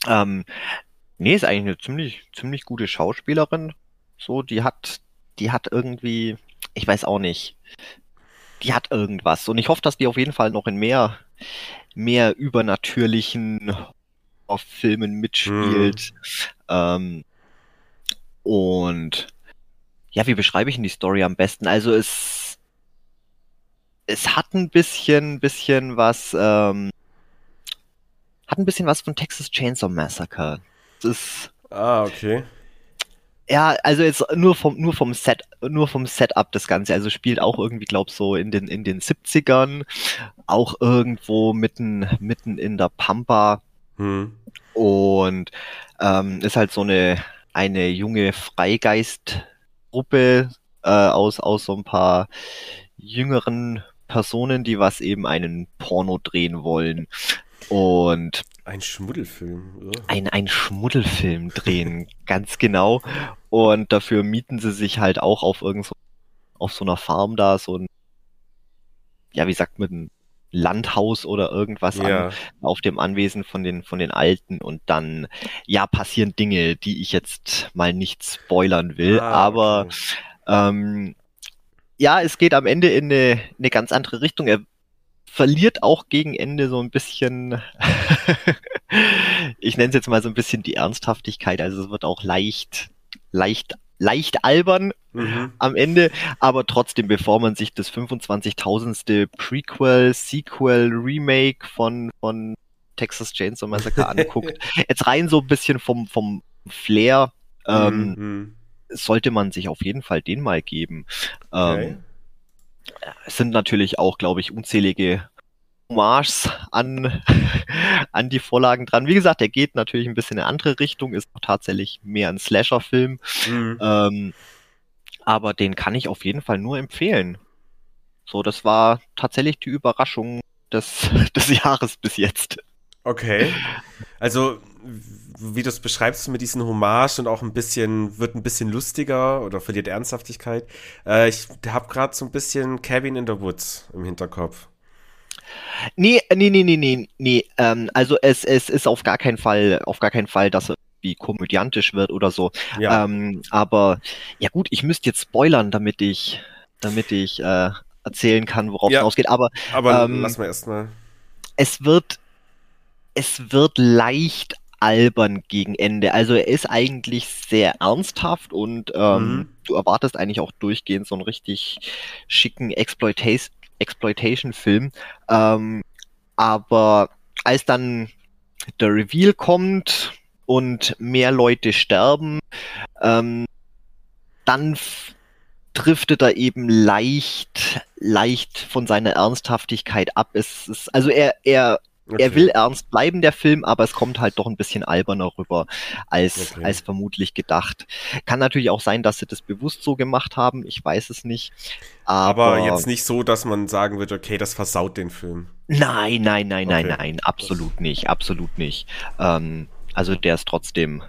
Ähm, nee, ist eigentlich eine ziemlich, ziemlich gute Schauspielerin. So, die hat, die hat irgendwie, ich weiß auch nicht, die hat irgendwas. Und ich hoffe, dass die auf jeden Fall noch in mehr, mehr übernatürlichen Filmen mitspielt. Hm. Ähm, und ja, wie beschreibe ich denn die Story am besten? Also es, es hat ein bisschen, bisschen was, ähm, hat ein bisschen was von Texas Chainsaw Massacre. Das ist, ah, okay. Ja, also jetzt nur vom, nur vom Set, nur vom Setup das Ganze. Also spielt auch irgendwie, glaub so in den, in den 70ern. Auch irgendwo mitten, mitten in der Pampa. Hm. Und ähm, ist halt so eine, eine junge Freigeistgruppe äh, aus, aus so ein paar jüngeren Personen, die was eben einen Porno drehen wollen. Und ein Schmuddelfilm. Oder? Ein, ein Schmuddelfilm drehen, ganz genau. Und dafür mieten sie sich halt auch auf irgend so, auf so einer Farm da, so ein, ja, wie sagt man, ein Landhaus oder irgendwas ja. an, auf dem Anwesen von den, von den Alten und dann, ja, passieren Dinge, die ich jetzt mal nicht spoilern will, ah, aber, okay. ähm, ja, es geht am Ende in eine, eine ganz andere Richtung. Er verliert auch gegen Ende so ein bisschen, ich nenne es jetzt mal so ein bisschen die Ernsthaftigkeit. Also es wird auch leicht, leicht, leicht albern mhm. am Ende, aber trotzdem, bevor man sich das 25.000. Prequel, Sequel, Remake von, von Texas Chainsaw Massacre anguckt, jetzt rein so ein bisschen vom, vom Flair, ähm, mhm. sollte man sich auf jeden Fall den mal geben. Okay. Ähm, es sind natürlich auch, glaube ich, unzählige Hommages an, an die Vorlagen dran. Wie gesagt, der geht natürlich ein bisschen in eine andere Richtung, ist tatsächlich mehr ein Slasher-Film. Mhm. Ähm, aber den kann ich auf jeden Fall nur empfehlen. So, das war tatsächlich die Überraschung des, des Jahres bis jetzt. Okay. Also, wie du es beschreibst mit diesen Hommage und auch ein bisschen, wird ein bisschen lustiger oder verliert Ernsthaftigkeit. Äh, ich habe gerade so ein bisschen Cabin in the Woods im Hinterkopf. Nee, nee, nee, nee, nee, nee. Ähm, also es, es ist auf gar keinen Fall, auf gar keinen Fall, dass er wie komödiantisch wird oder so. Ja. Ähm, aber ja gut, ich müsste jetzt spoilern, damit ich, damit ich äh, erzählen kann, worauf ja, es ausgeht. Aber, aber ähm, lass mal erstmal. Es wird, es wird leicht albern gegen Ende. Also er ist eigentlich sehr ernsthaft und ähm, mhm. du erwartest eigentlich auch durchgehend so einen richtig schicken Exploitation, Exploitation-Film. Ähm, aber als dann der Reveal kommt und mehr Leute sterben, ähm, dann driftet er eben leicht, leicht von seiner Ernsthaftigkeit ab. Es ist, also er, er Okay. Er will ernst bleiben, der Film, aber es kommt halt doch ein bisschen alberner rüber als, okay. als vermutlich gedacht. Kann natürlich auch sein, dass sie das bewusst so gemacht haben, ich weiß es nicht. Aber, aber jetzt nicht so, dass man sagen wird, okay, das versaut den Film. Nein, nein, nein, okay. nein, nein, absolut nicht, absolut nicht. Ähm, also der ist trotzdem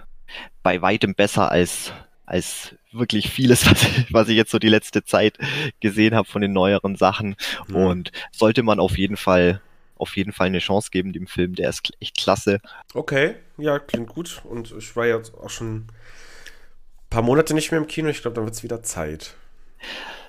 bei weitem besser als, als wirklich vieles, was, was ich jetzt so die letzte Zeit gesehen habe von den neueren Sachen. Mhm. Und sollte man auf jeden Fall auf jeden Fall eine Chance geben dem Film. Der ist echt klasse. Okay, ja, klingt gut. Und ich war jetzt auch schon ein paar Monate nicht mehr im Kino. Ich glaube, dann wird es wieder Zeit.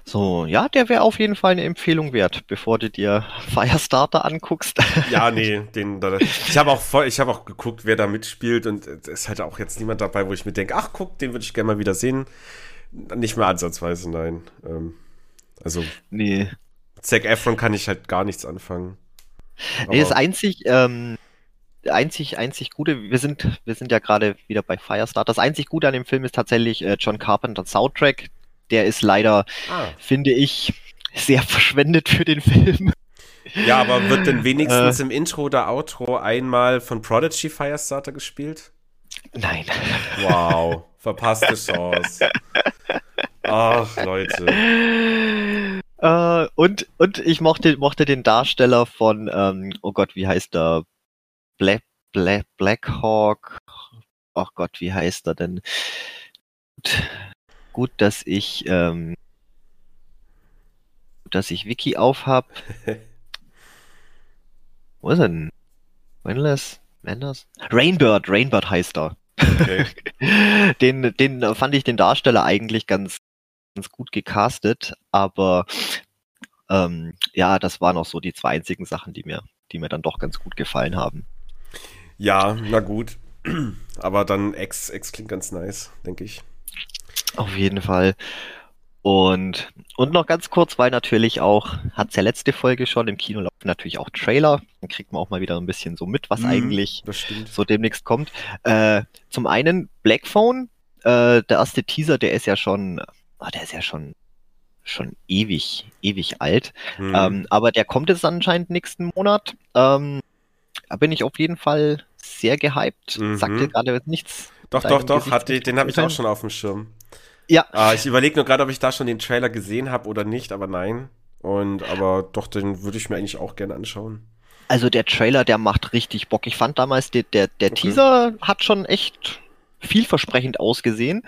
So, ja, der wäre auf jeden Fall eine Empfehlung wert, bevor du dir Firestarter anguckst. Ja, nee, den, ich habe auch voll, ich habe auch geguckt, wer da mitspielt und es ist halt auch jetzt niemand dabei, wo ich mir denke, ach guck, den würde ich gerne mal wieder sehen. Nicht mehr ansatzweise, nein. Ähm, also, nee. Zac Efron kann ich halt gar nichts anfangen. Nee, das einzig, ähm, einzig, einzig Gute, wir sind, wir sind ja gerade wieder bei Firestarter. Das einzig Gute an dem Film ist tatsächlich äh, John Carpenter Soundtrack. Der ist leider, ah. finde ich, sehr verschwendet für den Film. Ja, aber wird denn wenigstens äh, im Intro oder Outro einmal von Prodigy Firestarter gespielt? Nein. Wow, verpasste Chance. Ach, Leute. Äh, und, und ich mochte, mochte den Darsteller von, ähm, oh Gott, wie heißt der? Black, Black, Black Hawk. Ach Gott, wie heißt er denn? Gut, gut dass ich, ähm, dass ich Wiki aufhab. Wo ist er denn? Winless? Menders? Rainbird, Rainbird heißt er. Okay. den, den fand ich den Darsteller eigentlich ganz gut gecastet, aber ähm, ja, das waren auch so die zwei einzigen Sachen, die mir, die mir dann doch ganz gut gefallen haben. Ja, na gut. Aber dann X, X klingt ganz nice, denke ich. Auf jeden Fall. Und, und noch ganz kurz, weil natürlich auch, hat es ja letzte Folge schon im Kino laufen natürlich auch Trailer. Dann kriegt man auch mal wieder ein bisschen so mit, was mm, eigentlich so demnächst kommt. Äh, zum einen Black Phone, äh, der erste Teaser, der ist ja schon, oh, der ist ja schon schon ewig, ewig alt. Mm. Ähm, aber der kommt jetzt anscheinend nächsten Monat. Ähm, da bin ich auf jeden Fall sehr gehypt. Mhm. Sagte gerade nichts. Doch, doch, doch, hat die, den habe ich auch schon auf dem Schirm. Ja. Ah, ich überlege nur gerade, ob ich da schon den Trailer gesehen habe oder nicht, aber nein. Und aber doch, den würde ich mir eigentlich auch gerne anschauen. Also der Trailer, der macht richtig Bock. Ich fand damals, der, der, der okay. Teaser hat schon echt vielversprechend ausgesehen.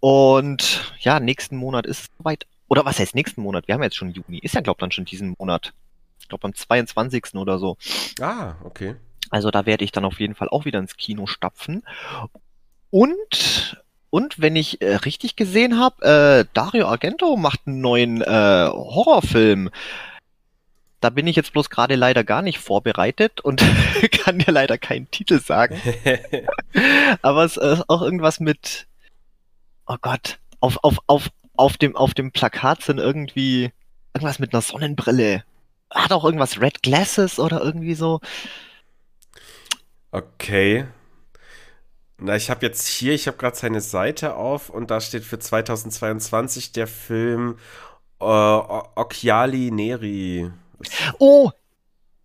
Und ja, nächsten Monat ist es soweit. Oder was heißt nächsten Monat? Wir haben jetzt schon Juni. Ist ja, glaube ich, dann schon diesen Monat. Ich glaube am 22. oder so. Ah, okay. Also da werde ich dann auf jeden Fall auch wieder ins Kino stapfen. Und und wenn ich äh, richtig gesehen habe, äh, Dario Argento macht einen neuen äh, Horrorfilm. Da bin ich jetzt bloß gerade leider gar nicht vorbereitet und kann dir leider keinen Titel sagen. Aber es ist auch irgendwas mit, oh Gott, auf, auf, auf, auf, dem, auf dem Plakat sind irgendwie irgendwas mit einer Sonnenbrille. Hat auch irgendwas Red Glasses oder irgendwie so. Okay. Na, ich habe jetzt hier, ich habe gerade seine Seite auf und da steht für 2022 der Film äh, Occhiali Neri. Oh!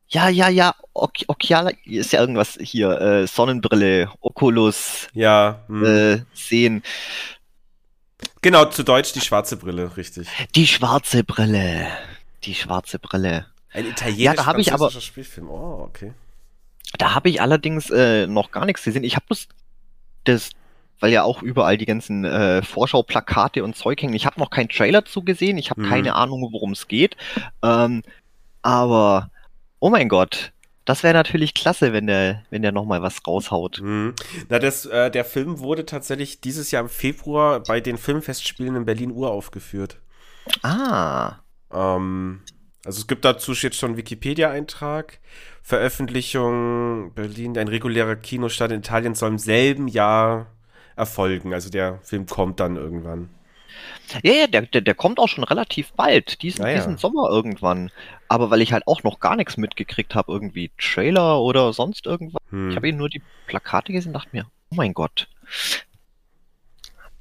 Ja, ja, ja, ok Occhiali ist ja irgendwas hier, äh, Sonnenbrille, Oculus, ja, hm. äh, sehen. Genau, zu Deutsch die schwarze Brille, richtig. Die schwarze Brille. Die schwarze Brille. Ein italienischer ja, aber, Spielfilm. Oh, okay. Da habe ich allerdings äh, noch gar nichts gesehen. Ich habe bloß das, weil ja auch überall die ganzen äh, Vorschauplakate und Zeug hängen. Ich habe noch keinen Trailer zugesehen, ich habe mhm. keine Ahnung, worum es geht. Ähm, aber, oh mein Gott, das wäre natürlich klasse, wenn der, wenn der nochmal was raushaut. Mhm. Na, das, äh, der Film wurde tatsächlich dieses Jahr im Februar bei den Filmfestspielen in Berlin uraufgeführt. Ah. Ähm, also es gibt dazu jetzt schon Wikipedia-Eintrag. Veröffentlichung Berlin, ein regulärer Kinostart in Italien soll im selben Jahr erfolgen. Also der Film kommt dann irgendwann. Ja, ja, der, der, der kommt auch schon relativ bald, diesen, ja, diesen Sommer irgendwann. Aber weil ich halt auch noch gar nichts mitgekriegt habe, irgendwie Trailer oder sonst irgendwas. Hm. Ich habe eben nur die Plakate gesehen und dachte mir, oh mein Gott,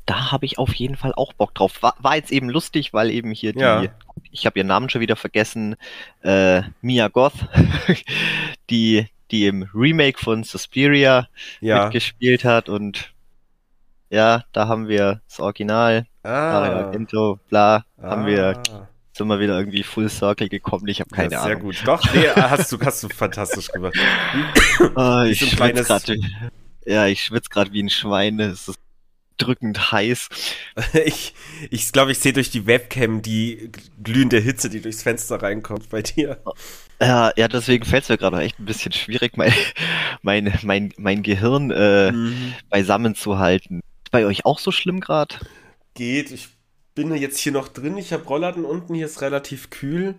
da habe ich auf jeden Fall auch Bock drauf. War, war jetzt eben lustig, weil eben hier die, ja. ich habe ihren Namen schon wieder vergessen, äh, Mia Goth, die, die im Remake von Suspiria ja. mitgespielt hat und ja, da haben wir das Original, ah. Intro, bla, ah. haben wir ah. sind wir wieder irgendwie Full Circle gekommen. Ich habe keine ja, sehr Ahnung. Sehr gut. Doch, nee, hast du, hast du fantastisch gemacht. oh, ich schwitze gerade. Ja, ich schwitze gerade wie ein Schwein. Es ist drückend heiß. Ich, ich glaube, ich sehe durch die Webcam die glühende Hitze, die durchs Fenster reinkommt bei dir. Ja, ja deswegen fällt es mir gerade echt ein bisschen schwierig, mein, mein, mein, mein Gehirn äh, mhm. beisammen zu halten. Bei euch auch so schlimm gerade? Geht. Ich bin jetzt hier noch drin. Ich habe Rollladen unten. Hier ist relativ kühl.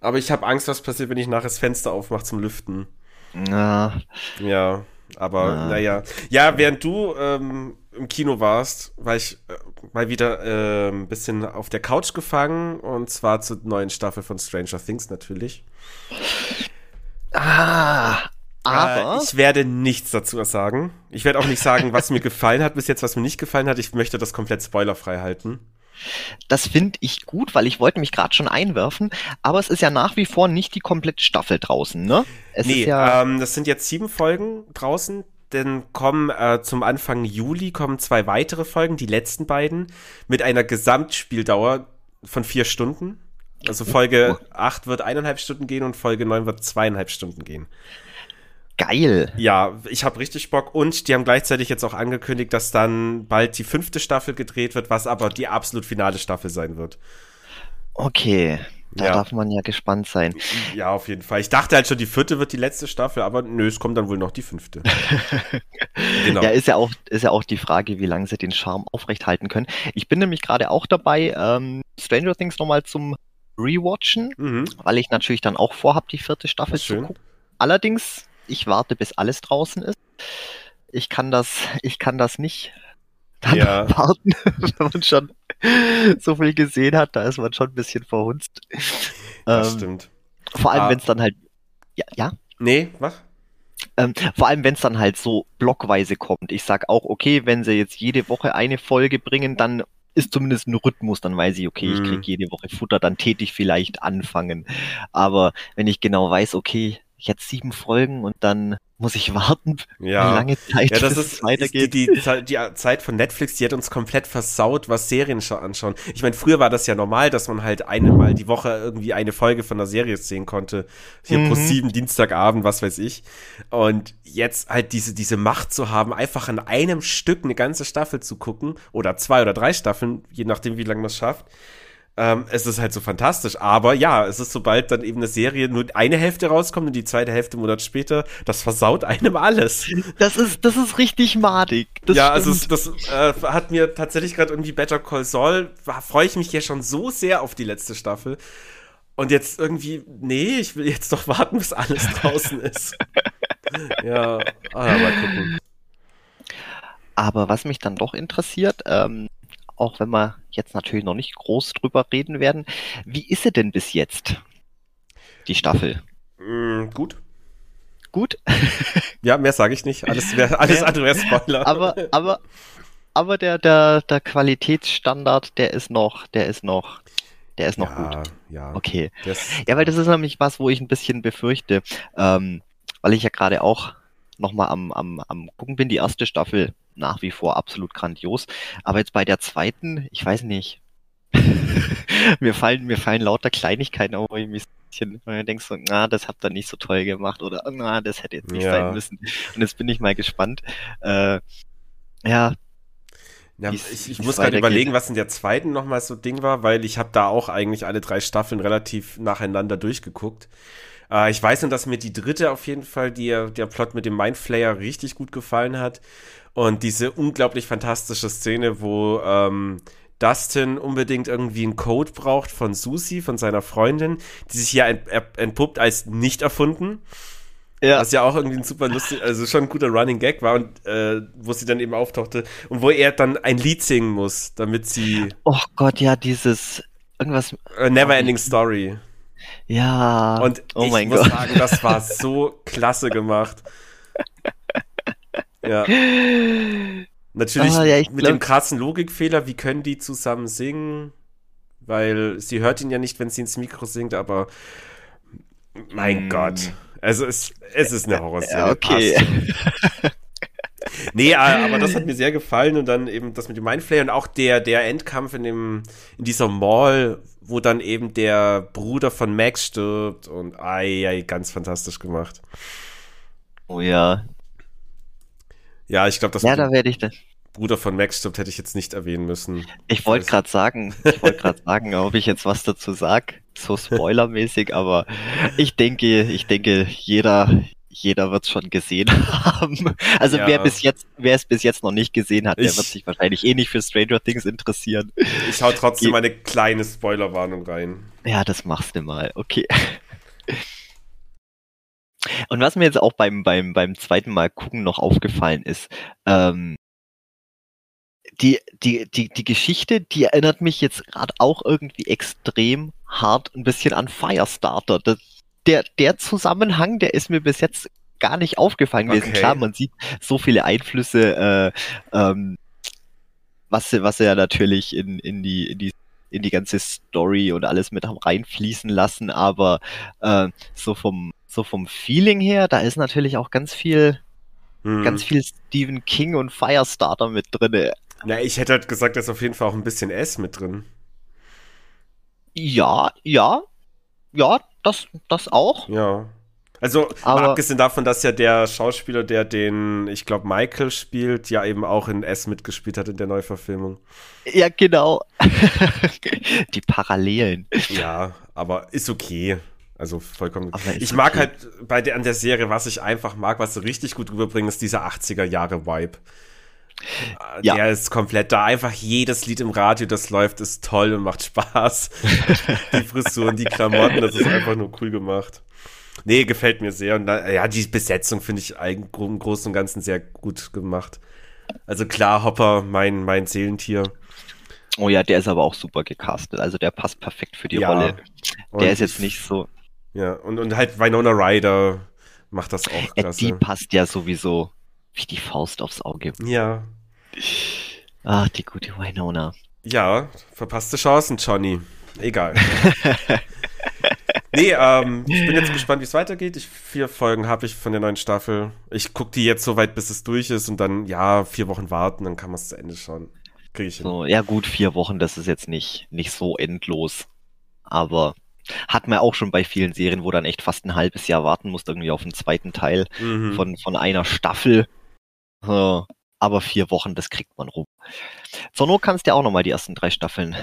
Aber ich habe Angst, was passiert, wenn ich nachher das Fenster aufmache zum Lüften. Ja. Ja. Aber ah. naja. Ja, während du ähm, im Kino warst, war ich äh, mal wieder äh, ein bisschen auf der Couch gefangen und zwar zur neuen Staffel von Stranger Things natürlich. Ah, aber. Äh, ich werde nichts dazu sagen. Ich werde auch nicht sagen, was mir gefallen hat bis jetzt, was mir nicht gefallen hat. Ich möchte das komplett spoilerfrei halten. Das finde ich gut, weil ich wollte mich gerade schon einwerfen, aber es ist ja nach wie vor nicht die komplette Staffel draußen, ne? Es nee, ja ähm, das sind jetzt sieben Folgen draußen. Dann kommen äh, zum Anfang Juli kommen zwei weitere Folgen, die letzten beiden, mit einer Gesamtspieldauer von vier Stunden. Also Folge 8 wird eineinhalb Stunden gehen und Folge 9 wird zweieinhalb Stunden gehen. Geil. Ja, ich habe richtig Bock und die haben gleichzeitig jetzt auch angekündigt, dass dann bald die fünfte Staffel gedreht wird, was aber die absolut finale Staffel sein wird. Okay, da ja. darf man ja gespannt sein. Ja, auf jeden Fall. Ich dachte halt schon, die vierte wird die letzte Staffel, aber nö, es kommt dann wohl noch die fünfte. genau. Ja, ist ja auch, ist ja auch die Frage, wie lange sie den Charme aufrechthalten können. Ich bin nämlich gerade auch dabei, ähm, Stranger Things nochmal zum Rewatchen, mhm. weil ich natürlich dann auch vorhab, die vierte Staffel zu gucken. Allerdings ich warte, bis alles draußen ist. Ich kann das, ich kann das nicht dann ja. warten, wenn man schon so viel gesehen hat, da ist man schon ein bisschen verhunzt. Das ähm, stimmt. Vor allem, ah. wenn es dann halt, ja, ja? Nee, was? Ähm, vor allem, wenn es dann halt so blockweise kommt. Ich sag auch, okay, wenn sie jetzt jede Woche eine Folge bringen, dann ist zumindest ein Rhythmus, dann weiß ich, okay, ich mhm. jede Woche Futter, dann tätig vielleicht anfangen. Aber wenn ich genau weiß, okay, jetzt sieben Folgen und dann muss ich warten, ja. wie lange Zeit ja, das ist, es weitergeht. Die, die, die, Zeit von Netflix, die hat uns komplett versaut, was Serien anschauen. Ich meine, früher war das ja normal, dass man halt einmal die Woche irgendwie eine Folge von einer Serie sehen konnte. Hier mhm. pro sieben, Dienstagabend, was weiß ich. Und jetzt halt diese, diese Macht zu haben, einfach an einem Stück eine ganze Staffel zu gucken oder zwei oder drei Staffeln, je nachdem, wie lange man es schafft ähm, es ist halt so fantastisch. Aber ja, es ist sobald dann eben eine Serie nur eine Hälfte rauskommt und die zweite Hälfte einen Monat später, das versaut einem alles. Das ist, das ist richtig madig. Das ja, also das äh, hat mir tatsächlich gerade irgendwie Better Call Saul, freue ich mich ja schon so sehr auf die letzte Staffel. Und jetzt irgendwie, nee, ich will jetzt doch warten, bis alles draußen ist. ja, ah, mal gucken. Aber was mich dann doch interessiert, ähm, auch wenn wir jetzt natürlich noch nicht groß drüber reden werden. Wie ist sie denn bis jetzt, die Staffel? Mm, gut. Gut? ja, mehr sage ich nicht. Alles, wär, alles andere wäre Spoiler. Aber, aber, aber der, der, der Qualitätsstandard, der ist noch, der ist noch, der ist noch ja, gut. Ja. Okay. Das, ja, weil das ist nämlich was, wo ich ein bisschen befürchte, ähm, weil ich ja gerade auch nochmal am, am, am gucken bin, die erste Staffel nach wie vor absolut grandios. Aber jetzt bei der zweiten, ich weiß nicht. mir fallen, mir fallen lauter Kleinigkeiten auf, ich ein bisschen, weil du denkst so, na, das habt ihr nicht so toll gemacht oder na, das hätte jetzt nicht ja. sein müssen. Und jetzt bin ich mal gespannt. Äh, ja, ja, ich, ich muss gerade überlegen, was in der zweiten nochmal so Ding war, weil ich habe da auch eigentlich alle drei Staffeln relativ nacheinander durchgeguckt. Äh, ich weiß nur, dass mir die dritte auf jeden Fall, die, der Plot mit dem Mindflayer richtig gut gefallen hat. Und diese unglaublich fantastische Szene, wo ähm, Dustin unbedingt irgendwie einen Code braucht von Susie, von seiner Freundin, die sich ja entpuppt als nicht erfunden. Ja. Was ja auch irgendwie ein super lustig, also schon ein guter Running Gag war und äh, wo sie dann eben auftauchte und wo er dann ein Lied singen muss, damit sie. Oh Gott, ja, dieses irgendwas. A Never Ending Story. Ja. Und oh ich muss Gott. sagen, das war so klasse gemacht. Ja. Natürlich ah, ja, mit dem krassen Logikfehler, wie können die zusammen singen? Weil sie hört ihn ja nicht, wenn sie ins Mikro singt, aber mein hm. Gott. Also es, es ist eine Horrorserie. Okay. nee, aber das hat mir sehr gefallen und dann eben das mit dem Mindflayer und auch der, der Endkampf in dem, in dieser Mall, wo dann eben der Bruder von Max stirbt und ei, ei ganz fantastisch gemacht. Oh ja, ja, ich glaube, das ja, da werde ich das. Bruder von Max stirbt, hätte ich jetzt nicht erwähnen müssen. Ich wollte gerade sagen, ich wollte gerade sagen, ob ich jetzt was dazu sag, so spoilermäßig, aber ich denke, ich denke, jeder, jeder wird es schon gesehen haben. Also ja. wer bis jetzt, wer es bis jetzt noch nicht gesehen hat, ich, der wird sich wahrscheinlich eh nicht für Stranger Things interessieren. Ich hau trotzdem Ge eine kleine Spoilerwarnung rein. Ja, das machst du mal. Okay. Und was mir jetzt auch beim, beim, beim zweiten Mal gucken noch aufgefallen ist, ähm, die, die, die, die Geschichte, die erinnert mich jetzt gerade auch irgendwie extrem hart ein bisschen an Firestarter. Das, der, der Zusammenhang, der ist mir bis jetzt gar nicht aufgefallen gewesen. Okay. Klar, man sieht so viele Einflüsse äh, ähm, was, was sie ja natürlich in, in die, in die in die ganze Story und alles mit reinfließen lassen, aber äh, so vom so vom Feeling her, da ist natürlich auch ganz viel hm. ganz viel Stephen King und Firestarter mit drin. Na, ich hätte halt gesagt, da ist auf jeden Fall auch ein bisschen S mit drin. Ja, ja, ja, das, das auch. Ja. Also, Aber, abgesehen davon, dass ja der Schauspieler, der den, ich glaube, Michael spielt, ja eben auch in S mitgespielt hat in der Neuverfilmung. Ja, genau. Die Parallelen. Ja, aber ist okay. Also vollkommen. Ich mag okay. halt bei der, an der Serie, was ich einfach mag, was sie richtig gut rüberbringen, ist dieser 80er Jahre Vibe. Ja. Der ist komplett da. Einfach jedes Lied im Radio, das läuft, ist toll und macht Spaß. die Frisuren, die Klamotten, das ist einfach nur cool gemacht. Nee, gefällt mir sehr. Und da, ja, die Besetzung finde ich im Großen und Ganzen sehr gut gemacht. Also klar, Hopper, mein, mein Seelentier. Oh ja, der ist aber auch super gecastet. Also der passt perfekt für die ja. Rolle. Der ist jetzt nicht so. Ja, und, und halt Winona Ryder macht das auch klasse. Ja, die passt ja sowieso wie die Faust aufs Auge. Ja. Ach, die gute Winona. Ja, verpasste Chancen, Johnny. Egal. nee, ähm, ich bin jetzt gespannt, wie es weitergeht. Ich, vier Folgen habe ich von der neuen Staffel. Ich gucke die jetzt so weit, bis es durch ist und dann, ja, vier Wochen warten, dann kann man es zu Ende schauen. Krieg ich so, hin. ja gut, vier Wochen, das ist jetzt nicht, nicht so endlos. Aber hat man auch schon bei vielen Serien, wo dann echt fast ein halbes Jahr warten musst, irgendwie auf den zweiten Teil mhm. von, von einer Staffel. So, aber vier Wochen, das kriegt man rum. Zur Not kannst du ja auch nochmal die ersten drei Staffeln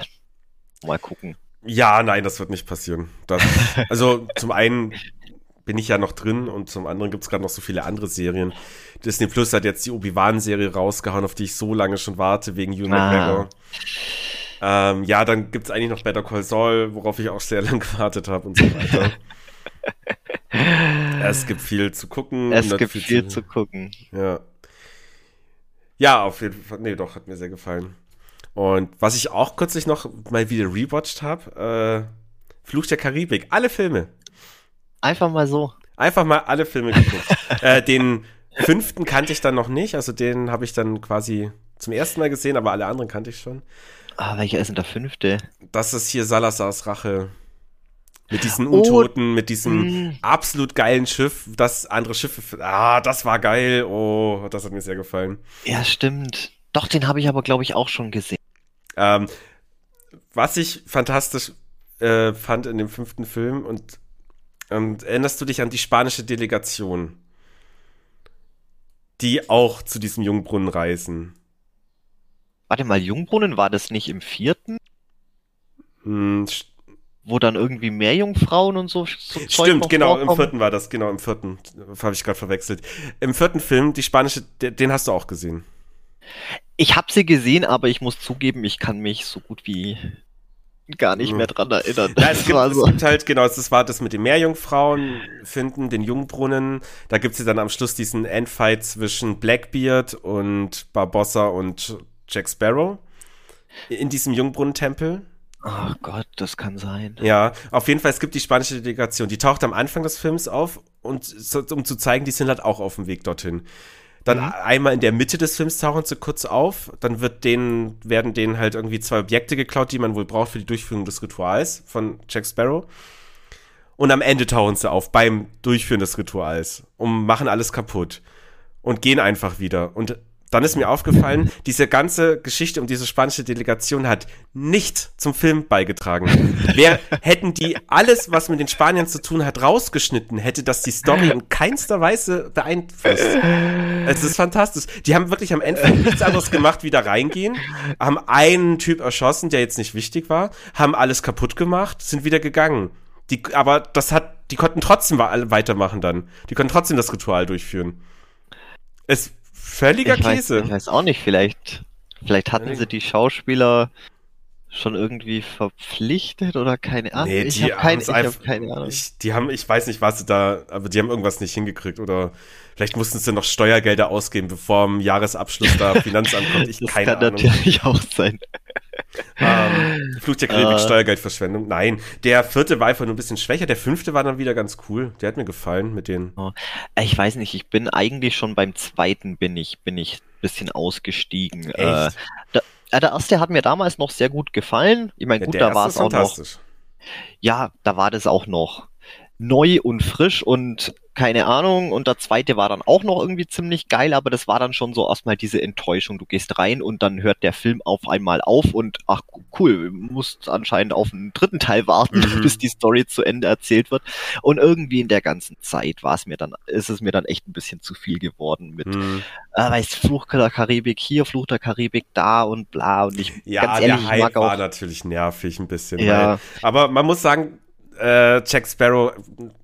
mal gucken. Ja, nein, das wird nicht passieren. Das, also zum einen bin ich ja noch drin und zum anderen gibt es gerade noch so viele andere Serien. Disney Plus hat jetzt die Obi-Wan-Serie rausgehauen, auf die ich so lange schon warte, wegen Hugh ah. McGregor. Ähm, ja, dann gibt es eigentlich noch Better Call Saul, worauf ich auch sehr lange gewartet habe und so weiter. es gibt viel zu gucken. Es gibt viel, viel zu, zu gucken. Ja. Ja, auf jeden Fall. Nee, doch, hat mir sehr gefallen. Und was ich auch kürzlich noch mal wieder rewatcht habe, äh, Fluch der Karibik, alle Filme. Einfach mal so. Einfach mal alle Filme geguckt. äh, den fünften kannte ich dann noch nicht, also den habe ich dann quasi zum ersten Mal gesehen, aber alle anderen kannte ich schon. Ah, welcher ist denn der fünfte? Das ist hier Salazars Rache. Mit diesen Untoten, oh, mit diesem mm. absolut geilen Schiff, das andere Schiffe. Ah, das war geil. Oh, das hat mir sehr gefallen. Ja, stimmt. Doch, den habe ich aber, glaube ich, auch schon gesehen. Ähm, was ich fantastisch äh, fand in dem fünften Film und, und erinnerst du dich an die spanische Delegation, die auch zu diesem Jungbrunnen reisen? Warte mal, Jungbrunnen war das nicht im vierten? Hm, wo dann irgendwie mehr Jungfrauen und so, so Stimmt, genau, vorkommen. im vierten war das, genau, im vierten. Habe ich gerade verwechselt. Im vierten Film, die spanische, den hast du auch gesehen. Ich habe sie gesehen, aber ich muss zugeben, ich kann mich so gut wie gar nicht mehr dran erinnern. Ja, es, gibt, so. es gibt halt, genau, das war das mit den Meerjungfrauen finden, den Jungbrunnen. Da gibt es ja dann am Schluss diesen Endfight zwischen Blackbeard und Barbossa und Jack Sparrow in diesem Jungbrunnentempel. Oh Gott, das kann sein. Ja, auf jeden Fall, es gibt die spanische Delegation. Die taucht am Anfang des Films auf, und um zu zeigen, die sind halt auch auf dem Weg dorthin. Dann mhm. einmal in der Mitte des Films tauchen sie kurz auf. Dann wird denen, werden denen halt irgendwie zwei Objekte geklaut, die man wohl braucht für die Durchführung des Rituals von Jack Sparrow. Und am Ende tauchen sie auf beim Durchführen des Rituals und machen alles kaputt und gehen einfach wieder. Und dann ist mir aufgefallen, diese ganze Geschichte um diese spanische Delegation hat nicht zum Film beigetragen. Wer hätten die alles, was mit den Spaniern zu tun hat, rausgeschnitten, hätte das die Story in keinster Weise beeinflusst. Es ist fantastisch. Die haben wirklich am Ende nichts anderes gemacht, wie da reingehen, haben einen Typ erschossen, der jetzt nicht wichtig war, haben alles kaputt gemacht, sind wieder gegangen. Die, aber das hat, die konnten trotzdem weitermachen dann. Die konnten trotzdem das Ritual durchführen. Es Völliger ich Käse. Weiß, ich weiß auch nicht, vielleicht, vielleicht hatten sie die Schauspieler schon irgendwie verpflichtet oder keine Ahnung. Nee, ich habe kein, hab keine Ahnung. Ich, die haben, ich weiß nicht, was sie da, aber die haben irgendwas nicht hingekriegt oder vielleicht mussten sie noch Steuergelder ausgeben, bevor im Jahresabschluss da Finanzamt kommt. Ich das keine kann Ahnung. natürlich auch sein. Ähm, Fluch der Karibik, uh, Steuergeldverschwendung. Nein, der vierte war einfach nur ein bisschen schwächer. Der fünfte war dann wieder ganz cool. Der hat mir gefallen mit den. Oh, ich weiß nicht, ich bin eigentlich schon beim zweiten bin ich, bin ich ein bisschen ausgestiegen. Äh, da, Ja, der erste hat mir damals noch sehr gut gefallen. Ich meine, Ja, gut, da war es auch noch. Ja, da war das auch noch neu und frisch und keine Ahnung. Und der zweite war dann auch noch irgendwie ziemlich geil, aber das war dann schon so erstmal diese Enttäuschung. Du gehst rein und dann hört der Film auf einmal auf und ach cool, musst anscheinend auf einen dritten Teil warten, Mhm. bis die Story zu Ende erzählt wird. Und irgendwie in der ganzen Zeit war es mir dann, ist es mir dann echt ein bisschen zu viel geworden mit, Hm. äh, weißt, Fluch der Karibik hier, Fluch der Karibik da und bla und ich, Ja, ganz ehrlich, der ich Hype mag war auch, natürlich nervig ein bisschen. Ja. Weil, aber man muss sagen, äh, Jack Sparrow,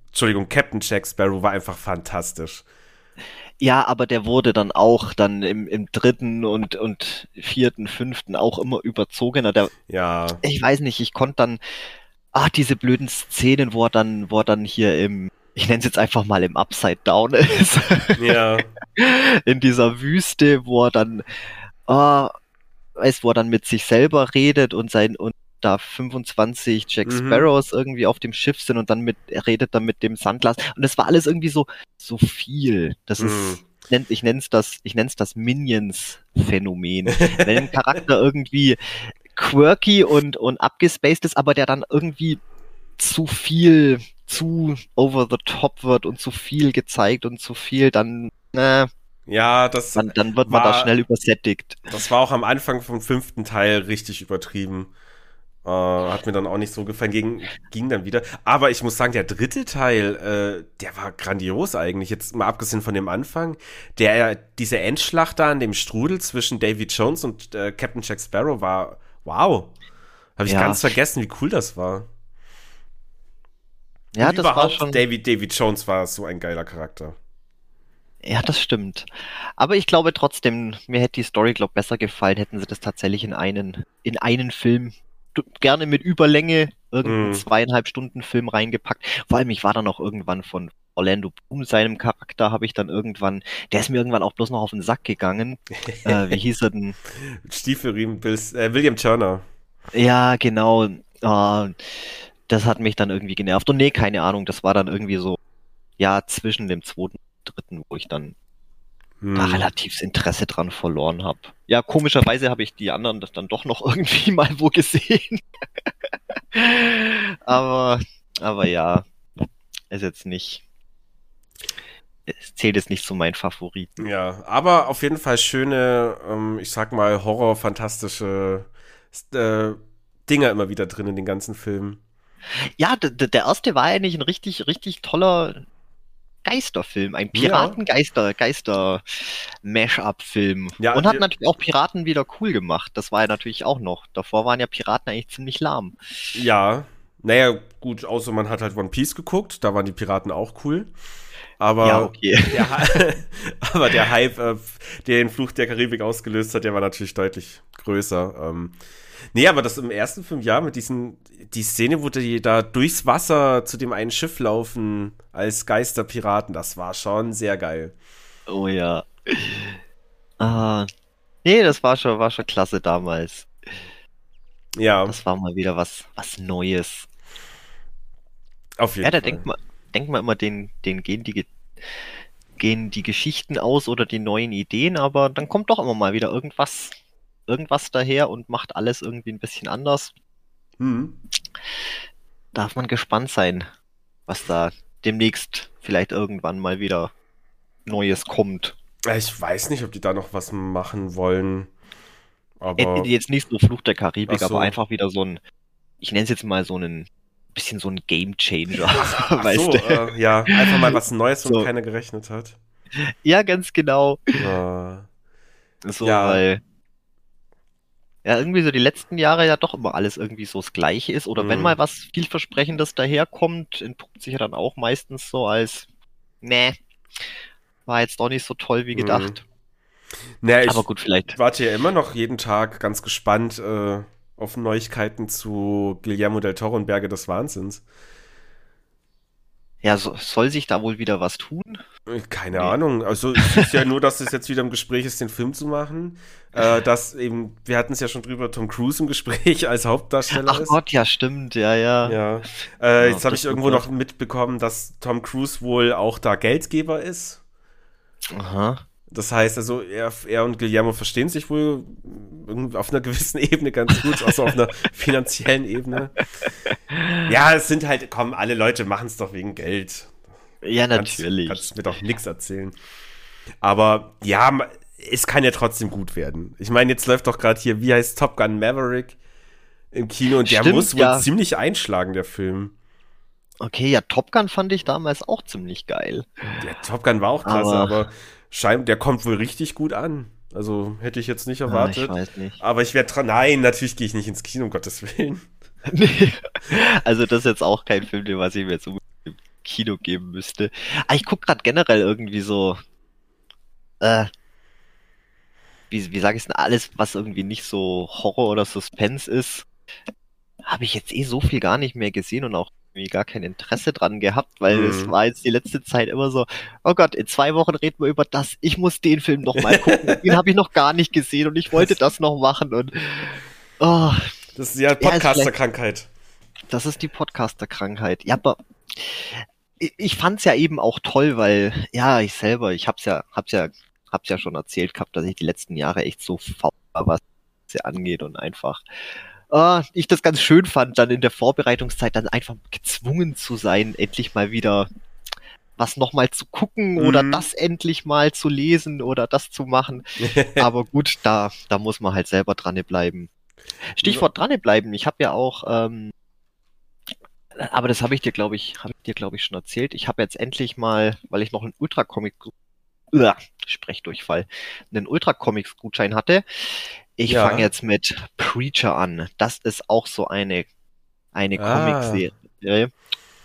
Entschuldigung, Captain Jack Sparrow war einfach fantastisch. Ja, aber der wurde dann auch dann im, im dritten und, und vierten, fünften auch immer überzogener. Der, Ja. ich weiß nicht, ich konnte dann, ah, diese blöden Szenen, wo er dann, wo er dann hier im, ich nenne es jetzt einfach mal im Upside Down ist, Ja. in dieser Wüste, wo er dann, ah, weißt, wo er dann mit sich selber redet und sein, und da 25 Jack Mhm. Sparrows irgendwie auf dem Schiff sind und dann mit, er redet dann mit dem Sandglas. Und das war alles irgendwie so, so viel. Das Mhm. ist, ich nenn- ich nenn's das, ich nenn's das Minions-Phänomen. Wenn ein Charakter irgendwie quirky und, und abgespaced ist, aber der dann irgendwie zu viel, zu over the top wird und zu viel gezeigt und zu viel, dann, äh, Ja, das, dann, dann wird man da war- schnell übersättigt. das war auch am Anfang vom fünften Teil richtig übertrieben. Äh, hat mir dann auch nicht so gefallen, ging, ging dann wieder. Aber ich muss sagen, der dritte Teil, äh, der war grandios eigentlich. Jetzt mal abgesehen von dem Anfang. Der, diese Endschlacht da an dem Strudel zwischen Davy Jones und äh, Captain Jack Sparrow war, wow. Habe ich Ja. ganz vergessen, wie cool das war. Ja, Und das war überhaupt, schon. Davy, Davy Jones war so ein geiler Charakter. Ja, das stimmt. Aber ich glaube trotzdem, mir hätte die Story, glaube besser gefallen, hätten sie das tatsächlich in einen, in einen Film, gerne mit Überlänge, irgendeinen Mm. zweieinhalb Stunden Film reingepackt. Vor allem, ich war dann auch irgendwann von Orlando Bloom, seinem Charakter, habe ich dann irgendwann, der ist mir irgendwann auch bloß noch auf den Sack gegangen. äh, wie hieß er denn? Stiefelriemen, äh, William Turner. Ja, genau. Ah, das hat mich dann irgendwie genervt. Und nee, keine Ahnung, das war dann irgendwie so, ja, zwischen dem zweiten und dritten, wo ich dann Hm. da relativ das Interesse dran verloren habe. Ja, komischerweise habe ich die anderen das dann doch noch irgendwie mal wo gesehen. aber, aber ja, ist jetzt nicht, es zählt jetzt nicht zu meinen Favoriten. Ja, aber auf jeden Fall schöne, ähm, ich sag mal, horror-fantastische äh, Dinger immer wieder drin in den ganzen Filmen. Ja, der erste war eigentlich ein richtig, richtig toller Geisterfilm, ein Piratengeister, Geister-Mash-up-Film. Ja, Und hat natürlich auch Piraten wieder cool gemacht. Das war ja natürlich auch noch. Davor waren ja Piraten eigentlich ziemlich lahm. Ja, naja, gut, außer man hat halt One Piece geguckt, da waren die Piraten auch cool. Aber, ja, okay. der, aber der Hype, äh, der den Fluch der Karibik ausgelöst hat, der war natürlich deutlich größer. Ähm, nee, aber das im ersten Film, ja, mit diesen, die Szene, wo die da durchs Wasser zu dem einen Schiff laufen als Geisterpiraten, das war schon sehr geil. Oh ja. Ah, nee, das war schon, war schon klasse damals. Ja, Das war mal wieder was, was Neues. auf jeden Ja, da Fall. denkt man, denkt man immer, den, den gehen die, Ge- gehen die Geschichten aus oder die neuen Ideen, aber dann kommt doch immer mal wieder irgendwas, irgendwas daher und macht alles irgendwie ein bisschen anders. Hm. Darf man gespannt sein, was da demnächst vielleicht irgendwann mal wieder Neues kommt. Ich weiß nicht, ob die da noch was machen wollen. Äh, Aber Jetzt nicht so Fluch der Karibik, so. aber einfach wieder so ein, ich nenne es jetzt mal so einen, bisschen so ein Game Changer, Ach weißt so, du? äh, ja, einfach mal was Neues, womit So. keiner gerechnet hat. Ja, ganz genau. Ja. So, Ja. weil ja irgendwie so die letzten Jahre ja doch immer alles irgendwie so das Gleiche ist. Oder wenn Mhm. mal was vielversprechendes daherkommt, entpuppt sich ja dann auch meistens so als, nee, war jetzt doch nicht so toll wie Mhm. gedacht. Naja, ich Aber gut, vielleicht. warte ja immer noch jeden Tag ganz gespannt äh, auf Neuigkeiten zu Guillermo del Toro und Berge des Wahnsinns. Ja, so, soll sich da wohl wieder was tun? Keine Nee. Ahnung. Also es ist ja nur, dass es jetzt wieder im Gespräch ist, den Film zu machen. Äh, dass eben, wir hatten es ja schon drüber, Tom Cruise im Gespräch als Hauptdarsteller Ach ist. Gott, ja, stimmt, ja, ja. Ja. Äh, Ja, jetzt habe ich irgendwo noch mitbekommen, dass Tom Cruise wohl auch da Geldgeber ist. Aha. Das heißt also, er, er und Guillermo verstehen sich wohl auf einer gewissen Ebene ganz gut, außer auf einer finanziellen Ebene. Ja, es sind halt, komm, alle Leute machen es doch wegen Geld. Ja, natürlich. Kannst, kannst mir doch nichts erzählen. Aber ja, es kann ja trotzdem gut werden. Ich meine, jetzt läuft doch gerade hier, wie heißt Top Gun Maverick im Kino und der Stimmt, muss wohl ja. ziemlich einschlagen, der Film. Okay, ja, Top Gun fand ich damals auch ziemlich geil. Der Top Gun war auch klasse, aber, aber scheint, der kommt wohl richtig gut an. Also hätte ich jetzt nicht erwartet. Ja, ich nicht. Aber ich werde dran. Nein, natürlich gehe ich nicht ins Kino, um Gottes Willen. nee. Also das ist jetzt auch kein Film, den was ich mir jetzt im Kino geben müsste. Aber ich gucke gerade generell irgendwie so. Äh, wie, wie sage ich denn, alles, was irgendwie nicht so Horror oder Suspense ist, habe ich jetzt eh so viel gar nicht mehr gesehen und auch irgendwie gar kein Interesse dran gehabt, weil mhm. es war jetzt die letzte Zeit immer so, oh Gott, in zwei Wochen reden wir über das, ich muss den Film noch mal gucken, den habe ich noch gar nicht gesehen und ich wollte das, das noch machen und oh, Das ist ja Podcaster-Krankheit. Das ist die Podcaster-Krankheit. Ja, aber ich fand's ja eben auch toll, weil ja, ich selber, ich hab's ja, hab's ja hab's ja schon erzählt gehabt, dass ich die letzten Jahre echt so faul war, was sie angeht und einfach äh, ich das ganz schön fand, dann in der Vorbereitungszeit dann einfach gezwungen zu sein, endlich mal wieder was nochmal zu gucken mhm. oder das endlich mal zu lesen oder das zu machen. Aber gut, da, da muss man halt selber dran bleiben. Stichwort dran bleiben. Ich habe ja auch, ähm, aber das habe ich dir, glaube ich, habe ich dir, glaube ich, schon erzählt. Ich habe jetzt endlich mal, weil ich noch einen Ultra-Comic Sprechdurchfall, einen Ultra-Comics-Gutschein hatte. Ich ja. fange jetzt mit Preacher an. Das ist auch so eine, eine ah. Comic-Serie,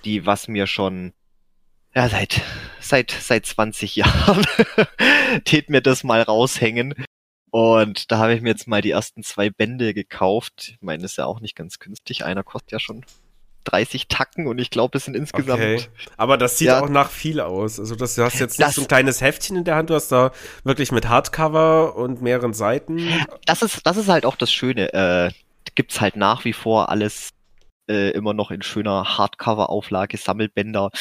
die was mir schon ja, seit, seit, seit 20 Jahren tät mir das mal raushängen. Und da habe ich mir jetzt mal die ersten zwei Bände gekauft. Ich meine, das ist ja auch nicht ganz günstig. Einer kostet ja schon 30 Tacken und ich glaube, es sind insgesamt. Okay. Aber das sieht ja, auch nach viel aus. Also das, du hast jetzt nicht das, so ein kleines Heftchen in der Hand, du hast da wirklich mit Hardcover und mehreren Seiten. Das ist, das ist halt auch das Schöne. Äh, gibt's halt nach wie vor alles äh, immer noch in schöner Hardcover-Auflage, Sammelbänder.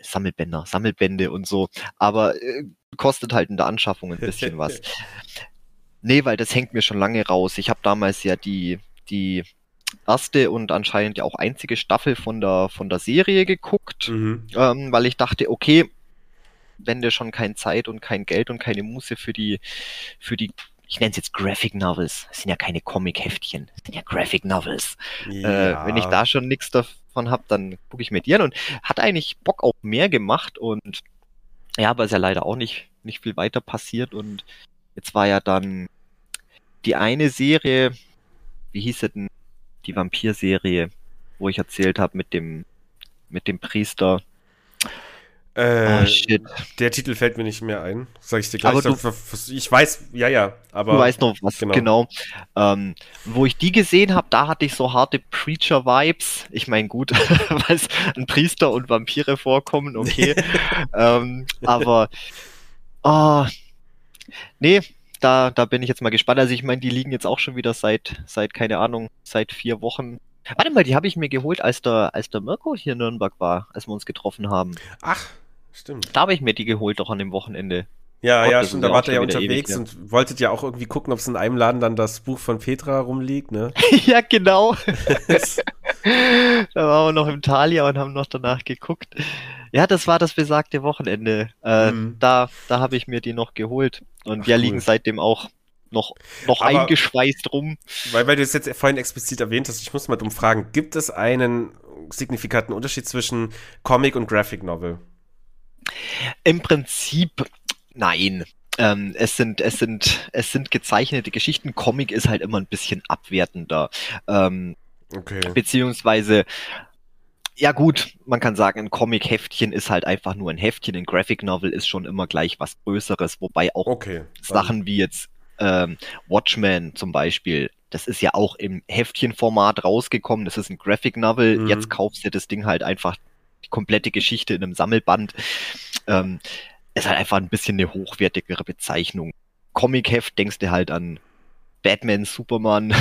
Sammelbänder, Sammelbände und so. Aber äh, kostet halt in der Anschaffung ein bisschen was. Nee, weil das hängt mir schon lange raus. Ich habe damals ja die, die erste und anscheinend ja auch einzige Staffel von der, von der Serie geguckt, mhm. ähm, weil ich dachte, okay, wenn du schon keine Zeit und kein Geld und keine Muße für die, für die, ich nenne es jetzt Graphic Novels, das sind ja keine Comic-Heftchen, das sind ja Graphic Novels. Ja. Äh, wenn ich da schon nichts davon habe, dann gucke ich mir die an und hat eigentlich Bock auf mehr gemacht und ja, aber ist ja leider auch nicht, nicht viel weiter passiert und jetzt war ja dann die eine Serie, wie hieß sie denn? Die Vampir-Serie, wo ich erzählt habe mit dem, mit dem Priester. Äh, oh, shit. Der Titel fällt mir nicht mehr ein. Sag ich dir gleich. Du, ich weiß, ja, ja, aber. Du weißt noch was, genau. genau. Ähm, wo ich die gesehen habe, da hatte ich so harte Preacher-Vibes. Ich meine, gut, weil ein Priester und Vampire vorkommen, okay. ähm, aber, oh, nee, da, da bin ich jetzt mal gespannt. Also ich meine, die liegen jetzt auch schon wieder seit, seit, keine Ahnung, seit vier Wochen. Warte mal, die habe ich mir geholt, als der, als der Mirko hier in Nürnberg war, als wir uns getroffen haben. Ach, stimmt. Da habe ich mir die geholt, doch an dem Wochenende. Ja, Gott, ja, stimmt, da wart ihr ja unterwegs und wolltet ja auch irgendwie gucken, ob es in einem Laden dann das Buch von Petra rumliegt, ne? ja, genau. da waren wir noch im Thalia und haben noch danach geguckt. Ja, das war das besagte Wochenende. Äh, mhm. Da, da habe ich mir die noch geholt. Und Ach, ja, cool. liegen seitdem auch noch, noch Aber, eingeschweißt rum. Weil, weil du es jetzt vorhin explizit erwähnt hast, ich muss mal dumm fragen, gibt es einen signifikanten Unterschied zwischen Comic und Graphic Novel? Im Prinzip nein. Ähm, es sind, es sind, es sind gezeichnete Geschichten. Comic ist halt immer ein bisschen abwertender. Ähm, okay. Beziehungsweise ja gut, man kann sagen, ein Comic-Heftchen ist halt einfach nur ein Heftchen. Ein Graphic Novel ist schon immer gleich was Größeres, wobei auch okay, Sachen wie jetzt ähm, Watchmen zum Beispiel, das ist ja auch im Heftchenformat rausgekommen. Das ist ein Graphic Novel. Mhm. Jetzt kaufst du das Ding halt einfach die komplette Geschichte in einem Sammelband. Ähm, ist halt einfach ein bisschen eine hochwertigere Bezeichnung. Comic-Heft denkst du halt an Batman, Superman,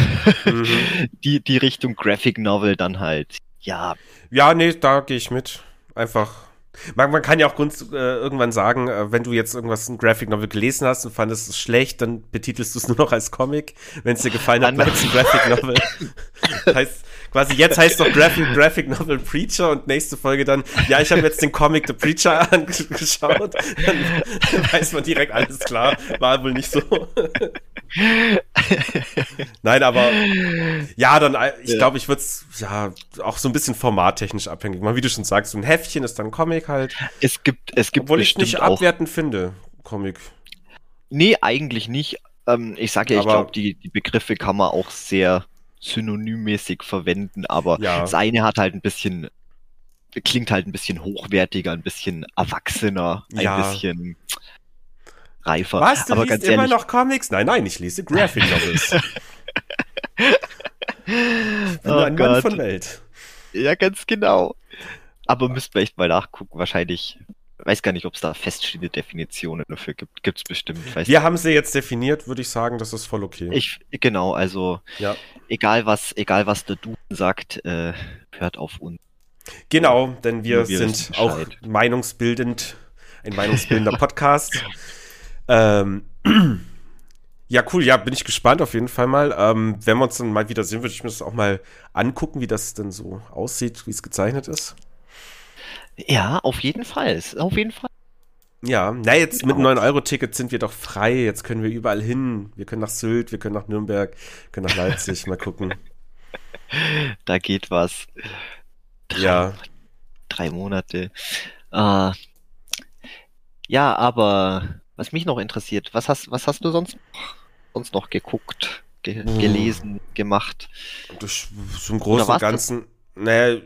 mhm. die, die Richtung Graphic Novel dann halt ja. Ja, nee, da gehe ich mit. Einfach Man, man kann ja auch Grund, äh, irgendwann sagen, äh, wenn du jetzt irgendwas ein Graphic Novel gelesen hast und fandest es schlecht, dann betitelst du es nur noch als Comic. Wenn es dir gefallen hat, bleibt es ein Graphic Novel. heißt, quasi jetzt heißt doch Graphic, Graphic Novel Preacher und nächste Folge dann, ja, ich habe jetzt den Comic The Preacher angeschaut. Dann weiß man direkt, alles klar, war wohl nicht so. Nein, aber ja, dann, äh, ich glaube, ich würde es ja auch so ein bisschen formattechnisch abhängig machen. Wie du schon sagst, so ein Heftchen ist dann Comic halt. Es gibt, es gibt Obwohl ich nicht abwertend finde, Comic. Nee, eigentlich nicht. Ähm, ich sage ja, ich glaube, die, die Begriffe kann man auch sehr synonymmäßig verwenden, aber ja. das eine hat halt ein bisschen, klingt halt ein bisschen hochwertiger, ein bisschen erwachsener, ein ja. bisschen reifer. Was, du aber liest immer noch Comics? Nein, nein, ich lese Graphic Novels. ich bin oh ein Gott. Mann von Welt. Ja, ganz genau. Aber müsst wir echt mal nachgucken. Wahrscheinlich weiß gar nicht, ob es da feststehende Definitionen dafür gibt. Gibt es bestimmt. Weiß Wir haben sie jetzt definiert, würde ich sagen, das ist voll okay. Ich, genau, also ja. egal was, egal was der Duden sagt, äh, hört auf uns. Genau, denn wir, wir sind auch meinungsbildend, ein meinungsbildender Podcast. ähm, ja, cool, ja, bin ich gespannt auf jeden Fall mal. Ähm, wenn wir uns dann mal wieder sehen, würde ich mir das auch mal angucken, wie das denn so aussieht, wie es gezeichnet ist. Ja, auf jeden Fall. Auf jeden Fall. Ja, na jetzt mit einem 9-Euro-Ticket sind wir doch frei. Jetzt können wir überall hin. Wir können nach Sylt, wir können nach Nürnberg, können nach Leipzig. mal gucken. Da geht was. Drei, ja. Drei Monate. Uh, ja, aber was mich noch interessiert, was hast, was hast du sonst, sonst noch geguckt, ge hm. gelesen, gemacht? Das, zum Großen und Ganzen, naja,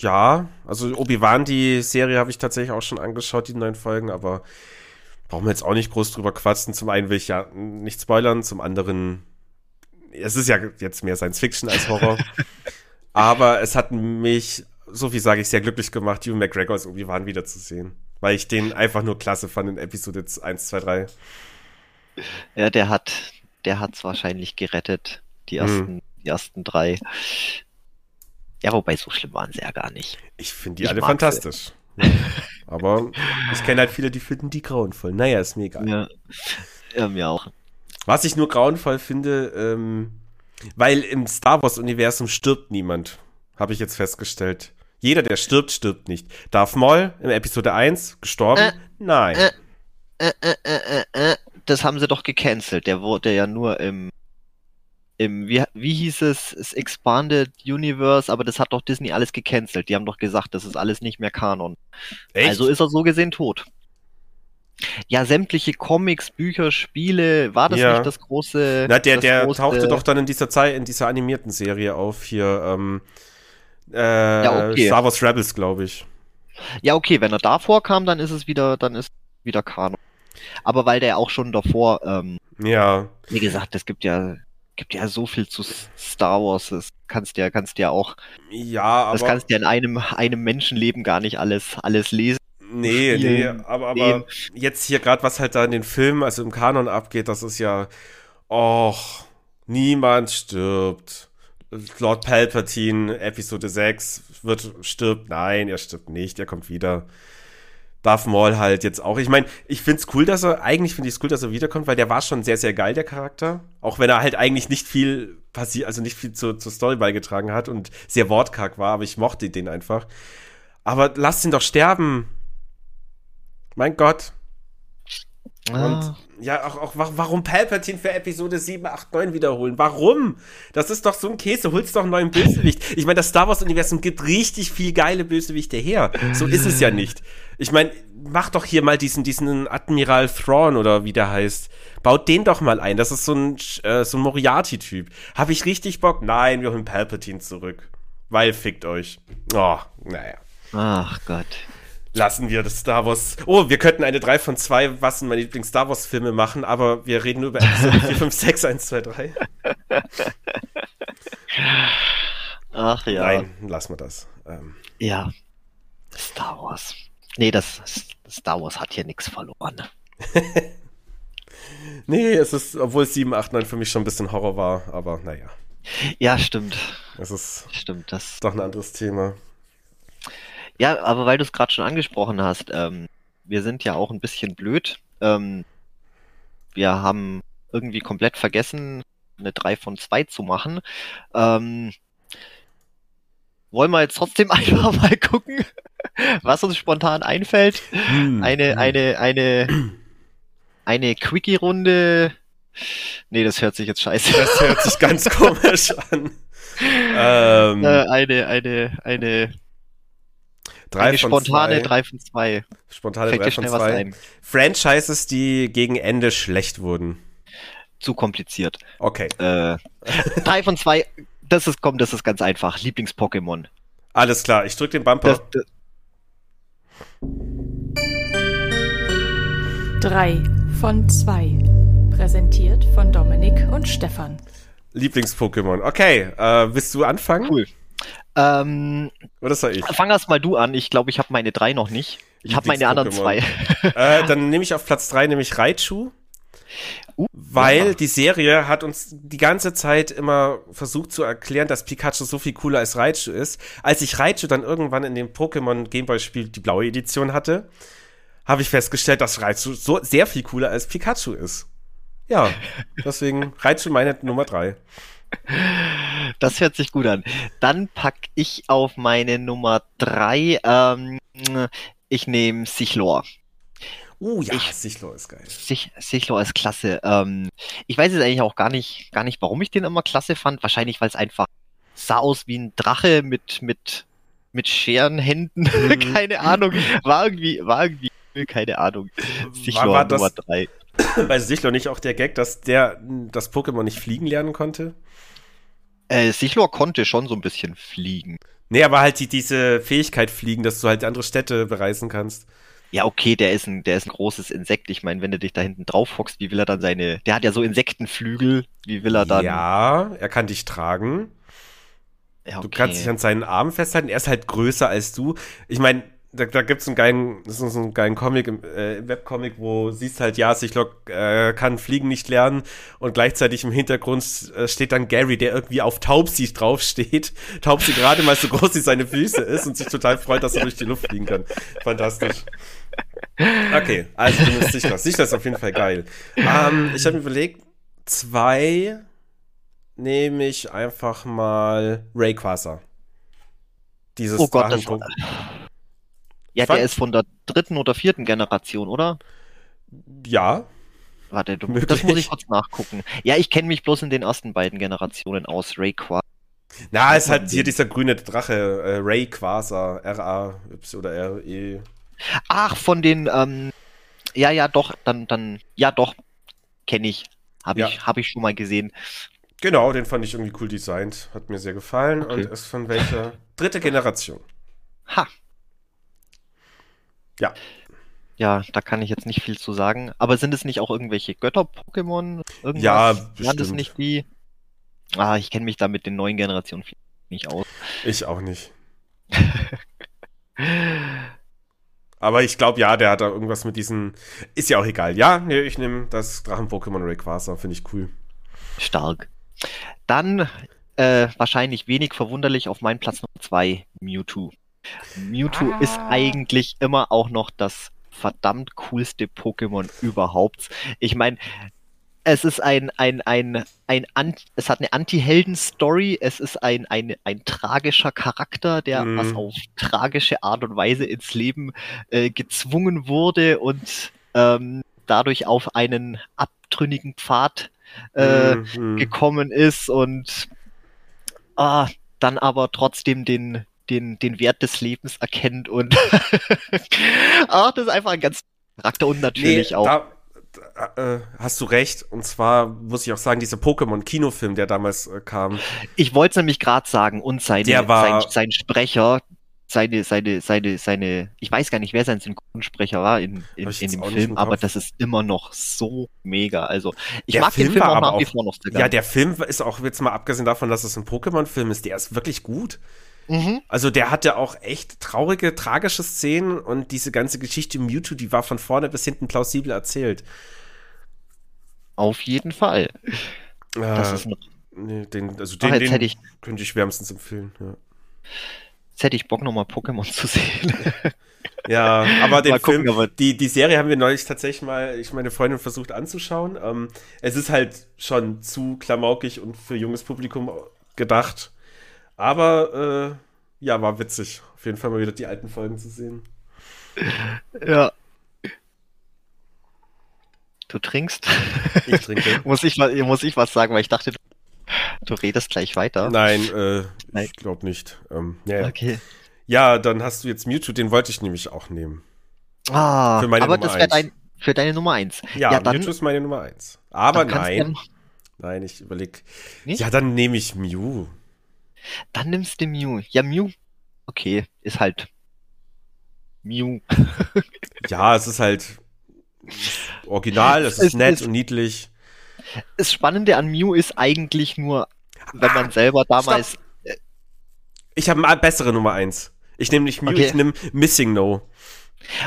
ja, also Obi-Wan, die Serie habe ich tatsächlich auch schon angeschaut, die neuen Folgen, aber brauchen wir jetzt auch nicht groß drüber quatschen. Zum einen will ich ja nicht spoilern, zum anderen, es ist ja jetzt mehr Science Fiction als Horror. aber es hat mich, so viel sage ich, sehr glücklich gemacht, Hugh McGregor als Obi-Wan wiederzusehen. Weil ich den einfach nur klasse fand in Episode 1, 2, 3. Ja, der hat, der hat's wahrscheinlich gerettet, die mhm. ersten, mhm. die ersten drei. Ja, wobei so schlimm waren sie ja gar nicht. Ich finde die ich alle fantastisch. Ja. Aber ich kenne halt viele, die finden die grauenvoll. Naja, ist mir egal. Ja, ja mir auch. Was ich nur grauenvoll finde, ähm, weil im Star Wars-Universum stirbt niemand, habe ich jetzt festgestellt. Jeder, der stirbt, stirbt nicht. Darth Maul in Episode 1 gestorben? Äh, Nein. Äh, äh, äh, äh, das haben sie doch gecancelt. Der wurde ja nur im im, wie, wie hieß es, das Expanded Universe, aber das hat doch Disney alles gecancelt. Die haben doch gesagt, das ist alles nicht mehr Kanon. Echt? Also ist er so gesehen tot. Ja, sämtliche Comics, Bücher, Spiele, war das ja. nicht das große. Na, der, der große... tauchte doch dann in dieser Zeit, in dieser animierten Serie auf hier, ähm, äh, ja, okay. Star Wars Rebels, glaube ich. Ja, okay, wenn er davor kam, dann ist es wieder, dann ist wieder Kanon. Aber weil der auch schon davor, ähm, ja. Wie gesagt, es gibt ja gibt ja so viel zu Star Wars, das kannst ja, kannst ja auch. Ja, aber. Das kannst ja in einem, einem Menschenleben gar nicht alles, alles lesen. Nee, nee, aber, aber jetzt hier gerade, was halt da in den Filmen, also im Kanon abgeht, das ist ja, och, niemand stirbt. Lord Palpatine, Episode 6, wird, stirbt, nein, er stirbt nicht, er kommt wieder. Darth Maul halt jetzt auch. Ich meine, ich find's cool, dass er, eigentlich finde ich es cool, dass er wiederkommt, weil der war schon sehr, sehr geil, der Charakter. Auch wenn er halt eigentlich nicht viel passiert, also nicht viel zur, zur Story beigetragen hat und sehr wortkarg war, aber ich mochte den einfach. Aber lasst ihn doch sterben. Mein Gott. Ah. Und ja, auch, auch warum Palpatine für Episode 7, 8, 9 wiederholen? Warum? Das ist doch so ein Käse. Holst doch einen neuen Bösewicht. Ich meine, das Star Wars-Universum gibt richtig viel geile Bösewichte her. So ist es ja nicht. Ich meine, mach doch hier mal diesen, diesen Admiral Thrawn oder wie der heißt. Baut den doch mal ein. Das ist so ein, äh, so ein Moriarty-Typ. Habe ich richtig Bock? Nein, wir holen Palpatine zurück. Weil fickt euch. Oh, naja. Ach Gott lassen wir das Star Wars. Oh, wir könnten eine 3 von 2, was sind meine Lieblings-Star Wars-Filme machen, aber wir reden nur über Episode 4, 5, 6, 1, 2, 3. Ach ja. Nein, lassen wir das. Ähm. Ja. Star Wars. Nee, das Star Wars hat hier nichts verloren. nee, es ist, obwohl 7, 8, 9 für mich schon ein bisschen Horror war, aber naja. Ja, stimmt. Es ist stimmt, das doch ein anderes Thema. Ja, aber weil du es gerade schon angesprochen hast, ähm, wir sind ja auch ein bisschen blöd. Ähm, wir haben irgendwie komplett vergessen, eine 3 von 2 zu machen. Ähm, wollen wir jetzt trotzdem einfach mal gucken, was uns spontan einfällt. Hm, eine, hm. eine, eine, eine Quickie-Runde. Nee, das hört sich jetzt scheiße. Das hört sich ganz komisch an. Ähm, äh, eine, eine, eine. Drei eine von spontane 3 von 2. Spontane 3 von 2. Franchises, die gegen Ende schlecht wurden. Zu kompliziert. Okay. Äh, 3 von 2 das ist, komm, das ist ganz einfach. Lieblings-Pokémon. Alles klar, ich drück den Bumper. Das, das Drei von zwei. Präsentiert von Dominik und Stefan. Lieblings-Pokémon. Okay, äh, willst du anfangen? Cool. Ähm, Oder soll ich? Fang erst mal du an. Ich glaube, ich habe meine drei noch nicht. Ich habe meine anderen zwei. äh, dann nehme ich auf Platz drei nämlich Raichu. Uh, weil ja. die Serie hat uns die ganze Zeit immer versucht zu erklären, dass Pikachu so viel cooler als Raichu ist. Als ich Raichu dann irgendwann in dem Pokémon Gameboy Spiel die blaue Edition hatte, habe ich festgestellt, dass Raichu so sehr viel cooler als Pikachu ist. Ja, deswegen Raichu meine Nummer drei. Das hört sich gut an. Dann pack ich auf meine Nummer drei. Ähm, ich nehme Sichlor. Uh, ja, ich, Sichlor ist geil. Sich, Sichlor ist klasse. Ähm, ich weiß jetzt eigentlich auch gar nicht, gar nicht, warum ich den immer klasse fand. Wahrscheinlich, weil es einfach sah aus wie ein Drache mit, mit, mit Scherenhänden. Mhm. keine Ahnung. War irgendwie, war irgendwie, keine Ahnung. Sichlor war, war Nummer drei. Bei Sichlor nicht auch der Gag, dass der das Pokémon nicht fliegen lernen konnte? Äh, Sichlor konnte schon so ein bisschen fliegen. Nee, aber halt die, diese Fähigkeit fliegen, dass du halt andere Städte bereisen kannst ja, okay, der ist ein, der ist ein großes Insekt. Ich meine, wenn du dich da hinten drauf hockst, wie will er dann seine, der hat ja so Insektenflügel, wie will er dann? Ja, er kann dich tragen. Ja, okay. Du kannst dich an seinen Armen festhalten. Er ist halt größer als du. Ich meine, da, da gibt es einen geilen, das ist so einen geilen Comic, äh, Webcomic, wo siehst halt, ja, Sichlock äh, kann Fliegen nicht lernen und gleichzeitig im Hintergrund äh, steht dann Gary, der irgendwie auf Taubsi draufsteht. Taubsi gerade mal so groß wie seine Füße ist und sich total freut, dass er durch die Luft fliegen kann. Fantastisch. Okay, also du musst Sichlock. Sichlock ist auf jeden Fall geil. Ähm, ich habe mir überlegt, zwei nehme ich einfach mal Rayquaza. Dieses oh Gott, das, ja, der ist von der dritten oder vierten Generation, oder? Ja. Warte, du, das muss ich kurz nachgucken. Ja, ich kenne mich bloß in den ersten beiden Generationen aus. Rayquaza. Na, ist halt hier dieser grüne Drache, äh, Rayquaza, R-A-Y oder R-E. Ach, von den, ähm, ja, ja, doch, dann, dann, ja, doch, kenne ich. Habe ja. ich, hab ich schon mal gesehen. Genau, den fand ich irgendwie cool designt. Hat mir sehr gefallen okay. und ist von welcher dritte Generation. Ha, ja. Ja, da kann ich jetzt nicht viel zu sagen. Aber sind es nicht auch irgendwelche Götter-Pokémon? Ja, bestimmt. Waren das nicht die? Ah, ich kenne mich da mit den neuen Generationen nicht aus. Ich auch nicht. Aber ich glaube, ja, der hat da irgendwas mit diesen. Ist ja auch egal. Ja, nee, ich nehme das Drachen-Pokémon Rayquaza, finde ich cool. Stark. Dann äh, wahrscheinlich wenig verwunderlich auf meinen Platz Nummer 2, Mewtwo. Mewtwo ah. ist eigentlich immer auch noch das verdammt coolste Pokémon überhaupt. Ich meine, es ist ein, ein, ein, ein, ein es hat eine Anti-Helden-Story, es ist ein, ein, ein tragischer Charakter, der mm. was auf tragische Art und Weise ins Leben äh, gezwungen wurde und ähm, dadurch auf einen abtrünnigen Pfad äh, mm, gekommen ist und ah, dann aber trotzdem den, den, den Wert des Lebens erkennt und ach, das ist einfach ein ganz Charakter und natürlich nee, auch. Da, da, äh, hast du recht. Und zwar muss ich auch sagen, dieser Pokémon-Kinofilm, der damals äh, kam. Ich wollte es nämlich gerade sagen, und seine, war, sein, sein Sprecher, seine, seine, seine, seine, ich weiß gar nicht, wer sein Synchronsprecher war in, in, in dem Film, aber das ist immer noch so mega. Also, ich der mag Film den Film auch nach wie vor noch sehr gerne. Ja, der Film ist auch jetzt mal abgesehen davon, dass es ein Pokémon-Film ist, der ist wirklich gut. Mhm. Also der hatte auch echt traurige, tragische Szenen und diese ganze Geschichte Mewtwo, die war von vorne bis hinten plausibel erzählt. Auf jeden Fall. das ist noch. Nee, den, also den, Ach, den ich... könnte ich wärmstens empfehlen. Ja. Jetzt hätte ich Bock, nochmal Pokémon zu sehen. Ja, aber den gucken, Film, aber die, die Serie haben wir neulich tatsächlich mal, ich meine Freundin versucht anzuschauen. Ähm, es ist halt schon zu klamaukig und für junges Publikum gedacht. Aber äh, ja, war witzig. Auf jeden Fall mal wieder die alten Folgen zu sehen. Ja. Du trinkst? Ich trinke. muss, ich, muss ich was sagen, weil ich dachte, du redest gleich weiter. Nein, äh, Nein. ich glaube nicht. Ähm, ja, okay. Ja, dann hast du jetzt Mewtwo, den wollte ich nämlich auch nehmen. Ah, für meine aber Nummer das wäre dein, für deine Nummer 1. Ja, ja dann, Mewtwo ist meine Nummer 1. Aber nein. Nein, ich überlege. Ja, dann nehme ich Mew. Dann nimmst du Mew. Ja, Mew. Okay, ist halt Mew. ja, es ist halt original, es, es ist nett ist, und niedlich. Das Spannende an Mew ist eigentlich nur, wenn man selber damals. Stopp. Ich habe eine bessere Nummer 1. Ich nehme nicht Mew, okay. ich nehme Missing No.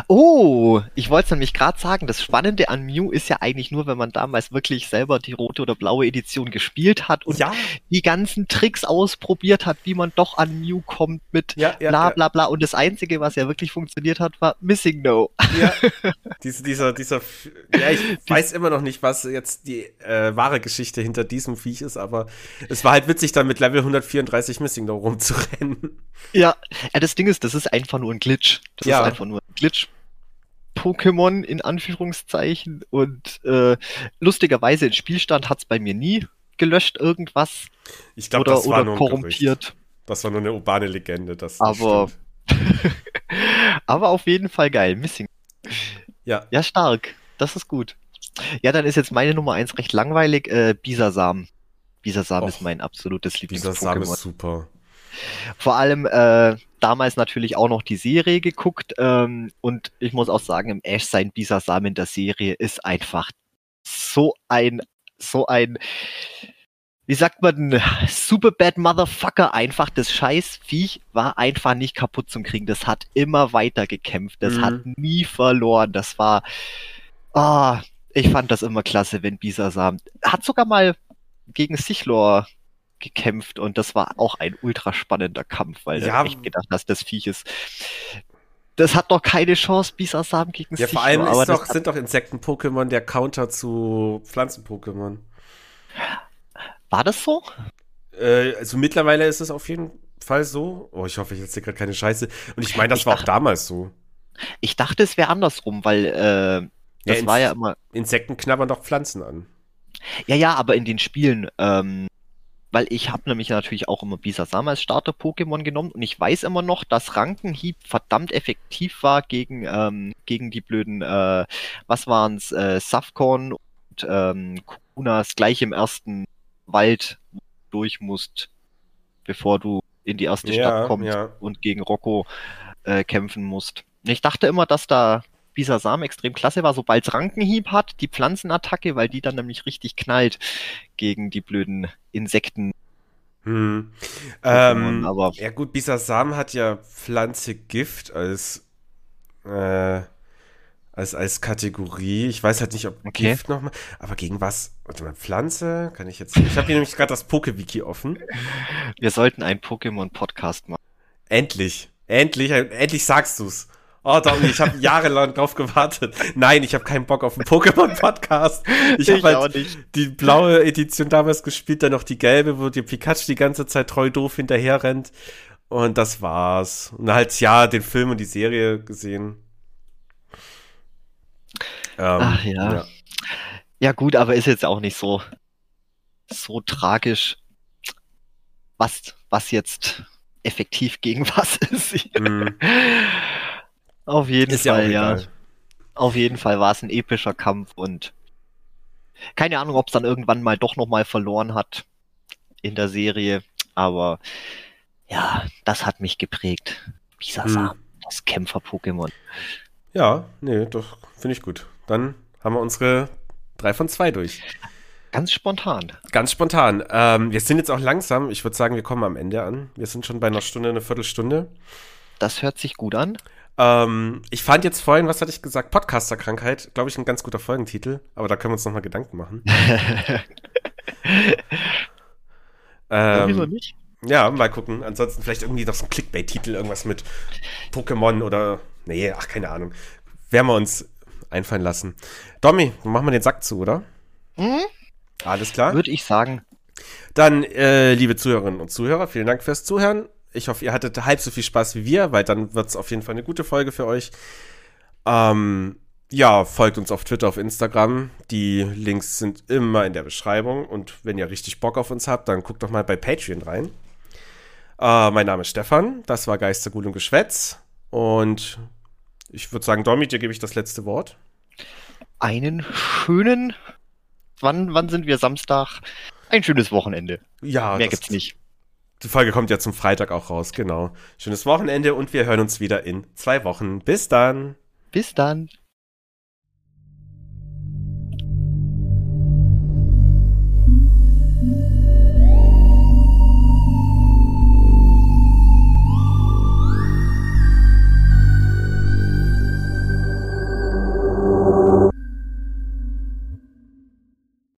Oh, ich wollte es nämlich gerade sagen, das Spannende an Mew ist ja eigentlich nur, wenn man damals wirklich selber die rote oder blaue Edition gespielt hat und ja. die ganzen Tricks ausprobiert hat, wie man doch an Mew kommt mit ja, ja, bla bla bla. Und das Einzige, was ja wirklich funktioniert hat, war Missing No. Ja, Dies, dieser, dieser, ja, ich weiß immer noch nicht, was jetzt die äh, wahre Geschichte hinter diesem Viech ist, aber es war halt witzig, dann mit Level 134 Missing No rumzurennen. Ja, das Ding ist, das ist einfach nur ein Glitch. Das ist einfach nur ein Glitch. Glitch-Pokémon in Anführungszeichen und äh, lustigerweise in Spielstand hat es bei mir nie gelöscht irgendwas. Ich glaube, das war oder nur korrumpiert. Gerücht. Das war nur eine urbane Legende. Das aber, aber auf jeden Fall geil. Missing. Ja. Ja, stark. Das ist gut. Ja, dann ist jetzt meine Nummer eins recht langweilig. Äh, Bisasam. Bisasam Och, ist mein absolutes Lieblings-Pokémon. Bisasam ist super. Vor allem äh, damals natürlich auch noch die Serie geguckt ähm, und ich muss auch sagen, im Ash sein Bisasam in der Serie ist einfach so ein, so ein, wie sagt man, super bad Motherfucker einfach. Das scheiß Viech war einfach nicht kaputt zum Kriegen. Das hat immer weiter gekämpft. Das mhm. hat nie verloren. Das war, ah, oh, ich fand das immer klasse, wenn Bisasam, hat sogar mal gegen Sichlor gekämpft und das war auch ein ultra spannender Kampf, weil ja, du echt gedacht hast, das Viech ist. Das hat doch keine Chance, Bisasam gegen Ja, vor allem ist doch, sind doch Insekten-Pokémon der Counter zu Pflanzen-Pokémon. War das so? Äh, also mittlerweile ist es auf jeden Fall so. Oh, ich hoffe, ich erzähle gerade keine Scheiße. Und ich meine, das ich war dachte, auch damals so. Ich dachte, es wäre andersrum, weil äh, das ja, war ja immer. Insekten knabbern doch Pflanzen an. Ja, ja, aber in den Spielen ähm, weil ich habe nämlich natürlich auch immer Bisasam als Starter-Pokémon genommen und ich weiß immer noch, dass Rankenhieb verdammt effektiv war gegen, ähm, gegen die blöden, äh, was waren's, äh, Safkorn und ähm, Kunas gleich im ersten Wald durch musst, bevor du in die erste ja, Stadt kommst ja. und gegen Rocco äh, kämpfen musst. Ich dachte immer, dass da Bisasam extrem klasse war, sobald Rankenhieb hat, die Pflanzenattacke, weil die dann nämlich richtig knallt gegen die blöden Insekten. Hm. Ähm, aber ja gut, Bisasam hat ja Pflanze Gift als äh, als, als Kategorie. Ich weiß halt nicht, ob okay. Gift nochmal. Aber gegen was? Warte mal, Pflanze? Kann ich jetzt. Ich habe hier nämlich gerade das Poke-Wiki offen. Wir sollten einen Pokémon-Podcast machen. Endlich. Endlich, endlich sagst du's. Oh, Domi, ich habe jahrelang drauf gewartet. Nein, ich habe keinen Bock auf einen Pokémon-Podcast. Ich habe halt die blaue Edition damals gespielt, dann noch die gelbe, wo dir Pikachu die ganze Zeit treu doof hinterher rennt. Und das war's. Und halt, ja, den Film und die Serie gesehen. Ähm, Ach ja. ja. Ja, gut, aber ist jetzt auch nicht so, so tragisch, was, was jetzt effektiv gegen was ist. Mm. Auf jeden ist Fall, ja. ja. Auf jeden Fall war es ein epischer Kampf und keine Ahnung, ob es dann irgendwann mal doch nochmal verloren hat in der Serie, aber ja, das hat mich geprägt. Bisasam, hm. das Kämpfer-Pokémon. Ja, nee, doch, finde ich gut. Dann haben wir unsere drei von zwei durch. Ganz spontan. Ganz spontan. Ähm, wir sind jetzt auch langsam. Ich würde sagen, wir kommen am Ende an. Wir sind schon bei einer Stunde, eine Viertelstunde. Das hört sich gut an. Ähm, ich fand jetzt vorhin, was hatte ich gesagt, Podcaster-Krankheit, glaube ich, ein ganz guter Folgentitel, aber da können wir uns nochmal Gedanken machen. ähm, Wieso nicht? Ja, mal gucken. Ansonsten vielleicht irgendwie noch so ein Clickbait-Titel, irgendwas mit Pokémon oder. Nee, ach, keine Ahnung. Werden wir uns einfallen lassen. Domi, machen wir den Sack zu, oder? Mhm. Alles klar. Würde ich sagen. Dann, äh, liebe Zuhörerinnen und Zuhörer, vielen Dank fürs Zuhören. Ich hoffe, ihr hattet halb so viel Spaß wie wir, weil dann wird es auf jeden Fall eine gute Folge für euch. Ähm, ja, folgt uns auf Twitter, auf Instagram. Die Links sind immer in der Beschreibung. Und wenn ihr richtig Bock auf uns habt, dann guckt doch mal bei Patreon rein. Äh, mein Name ist Stefan. Das war Geistergut und Geschwätz. Und ich würde sagen, Domi, dir gebe ich das letzte Wort. Einen schönen. Wann, wann sind wir? Samstag? Ein schönes Wochenende. Ja, mehr gibt's nicht. Die Folge kommt ja zum Freitag auch raus, genau. Schönes Wochenende und wir hören uns wieder in zwei Wochen. Bis dann. Bis dann.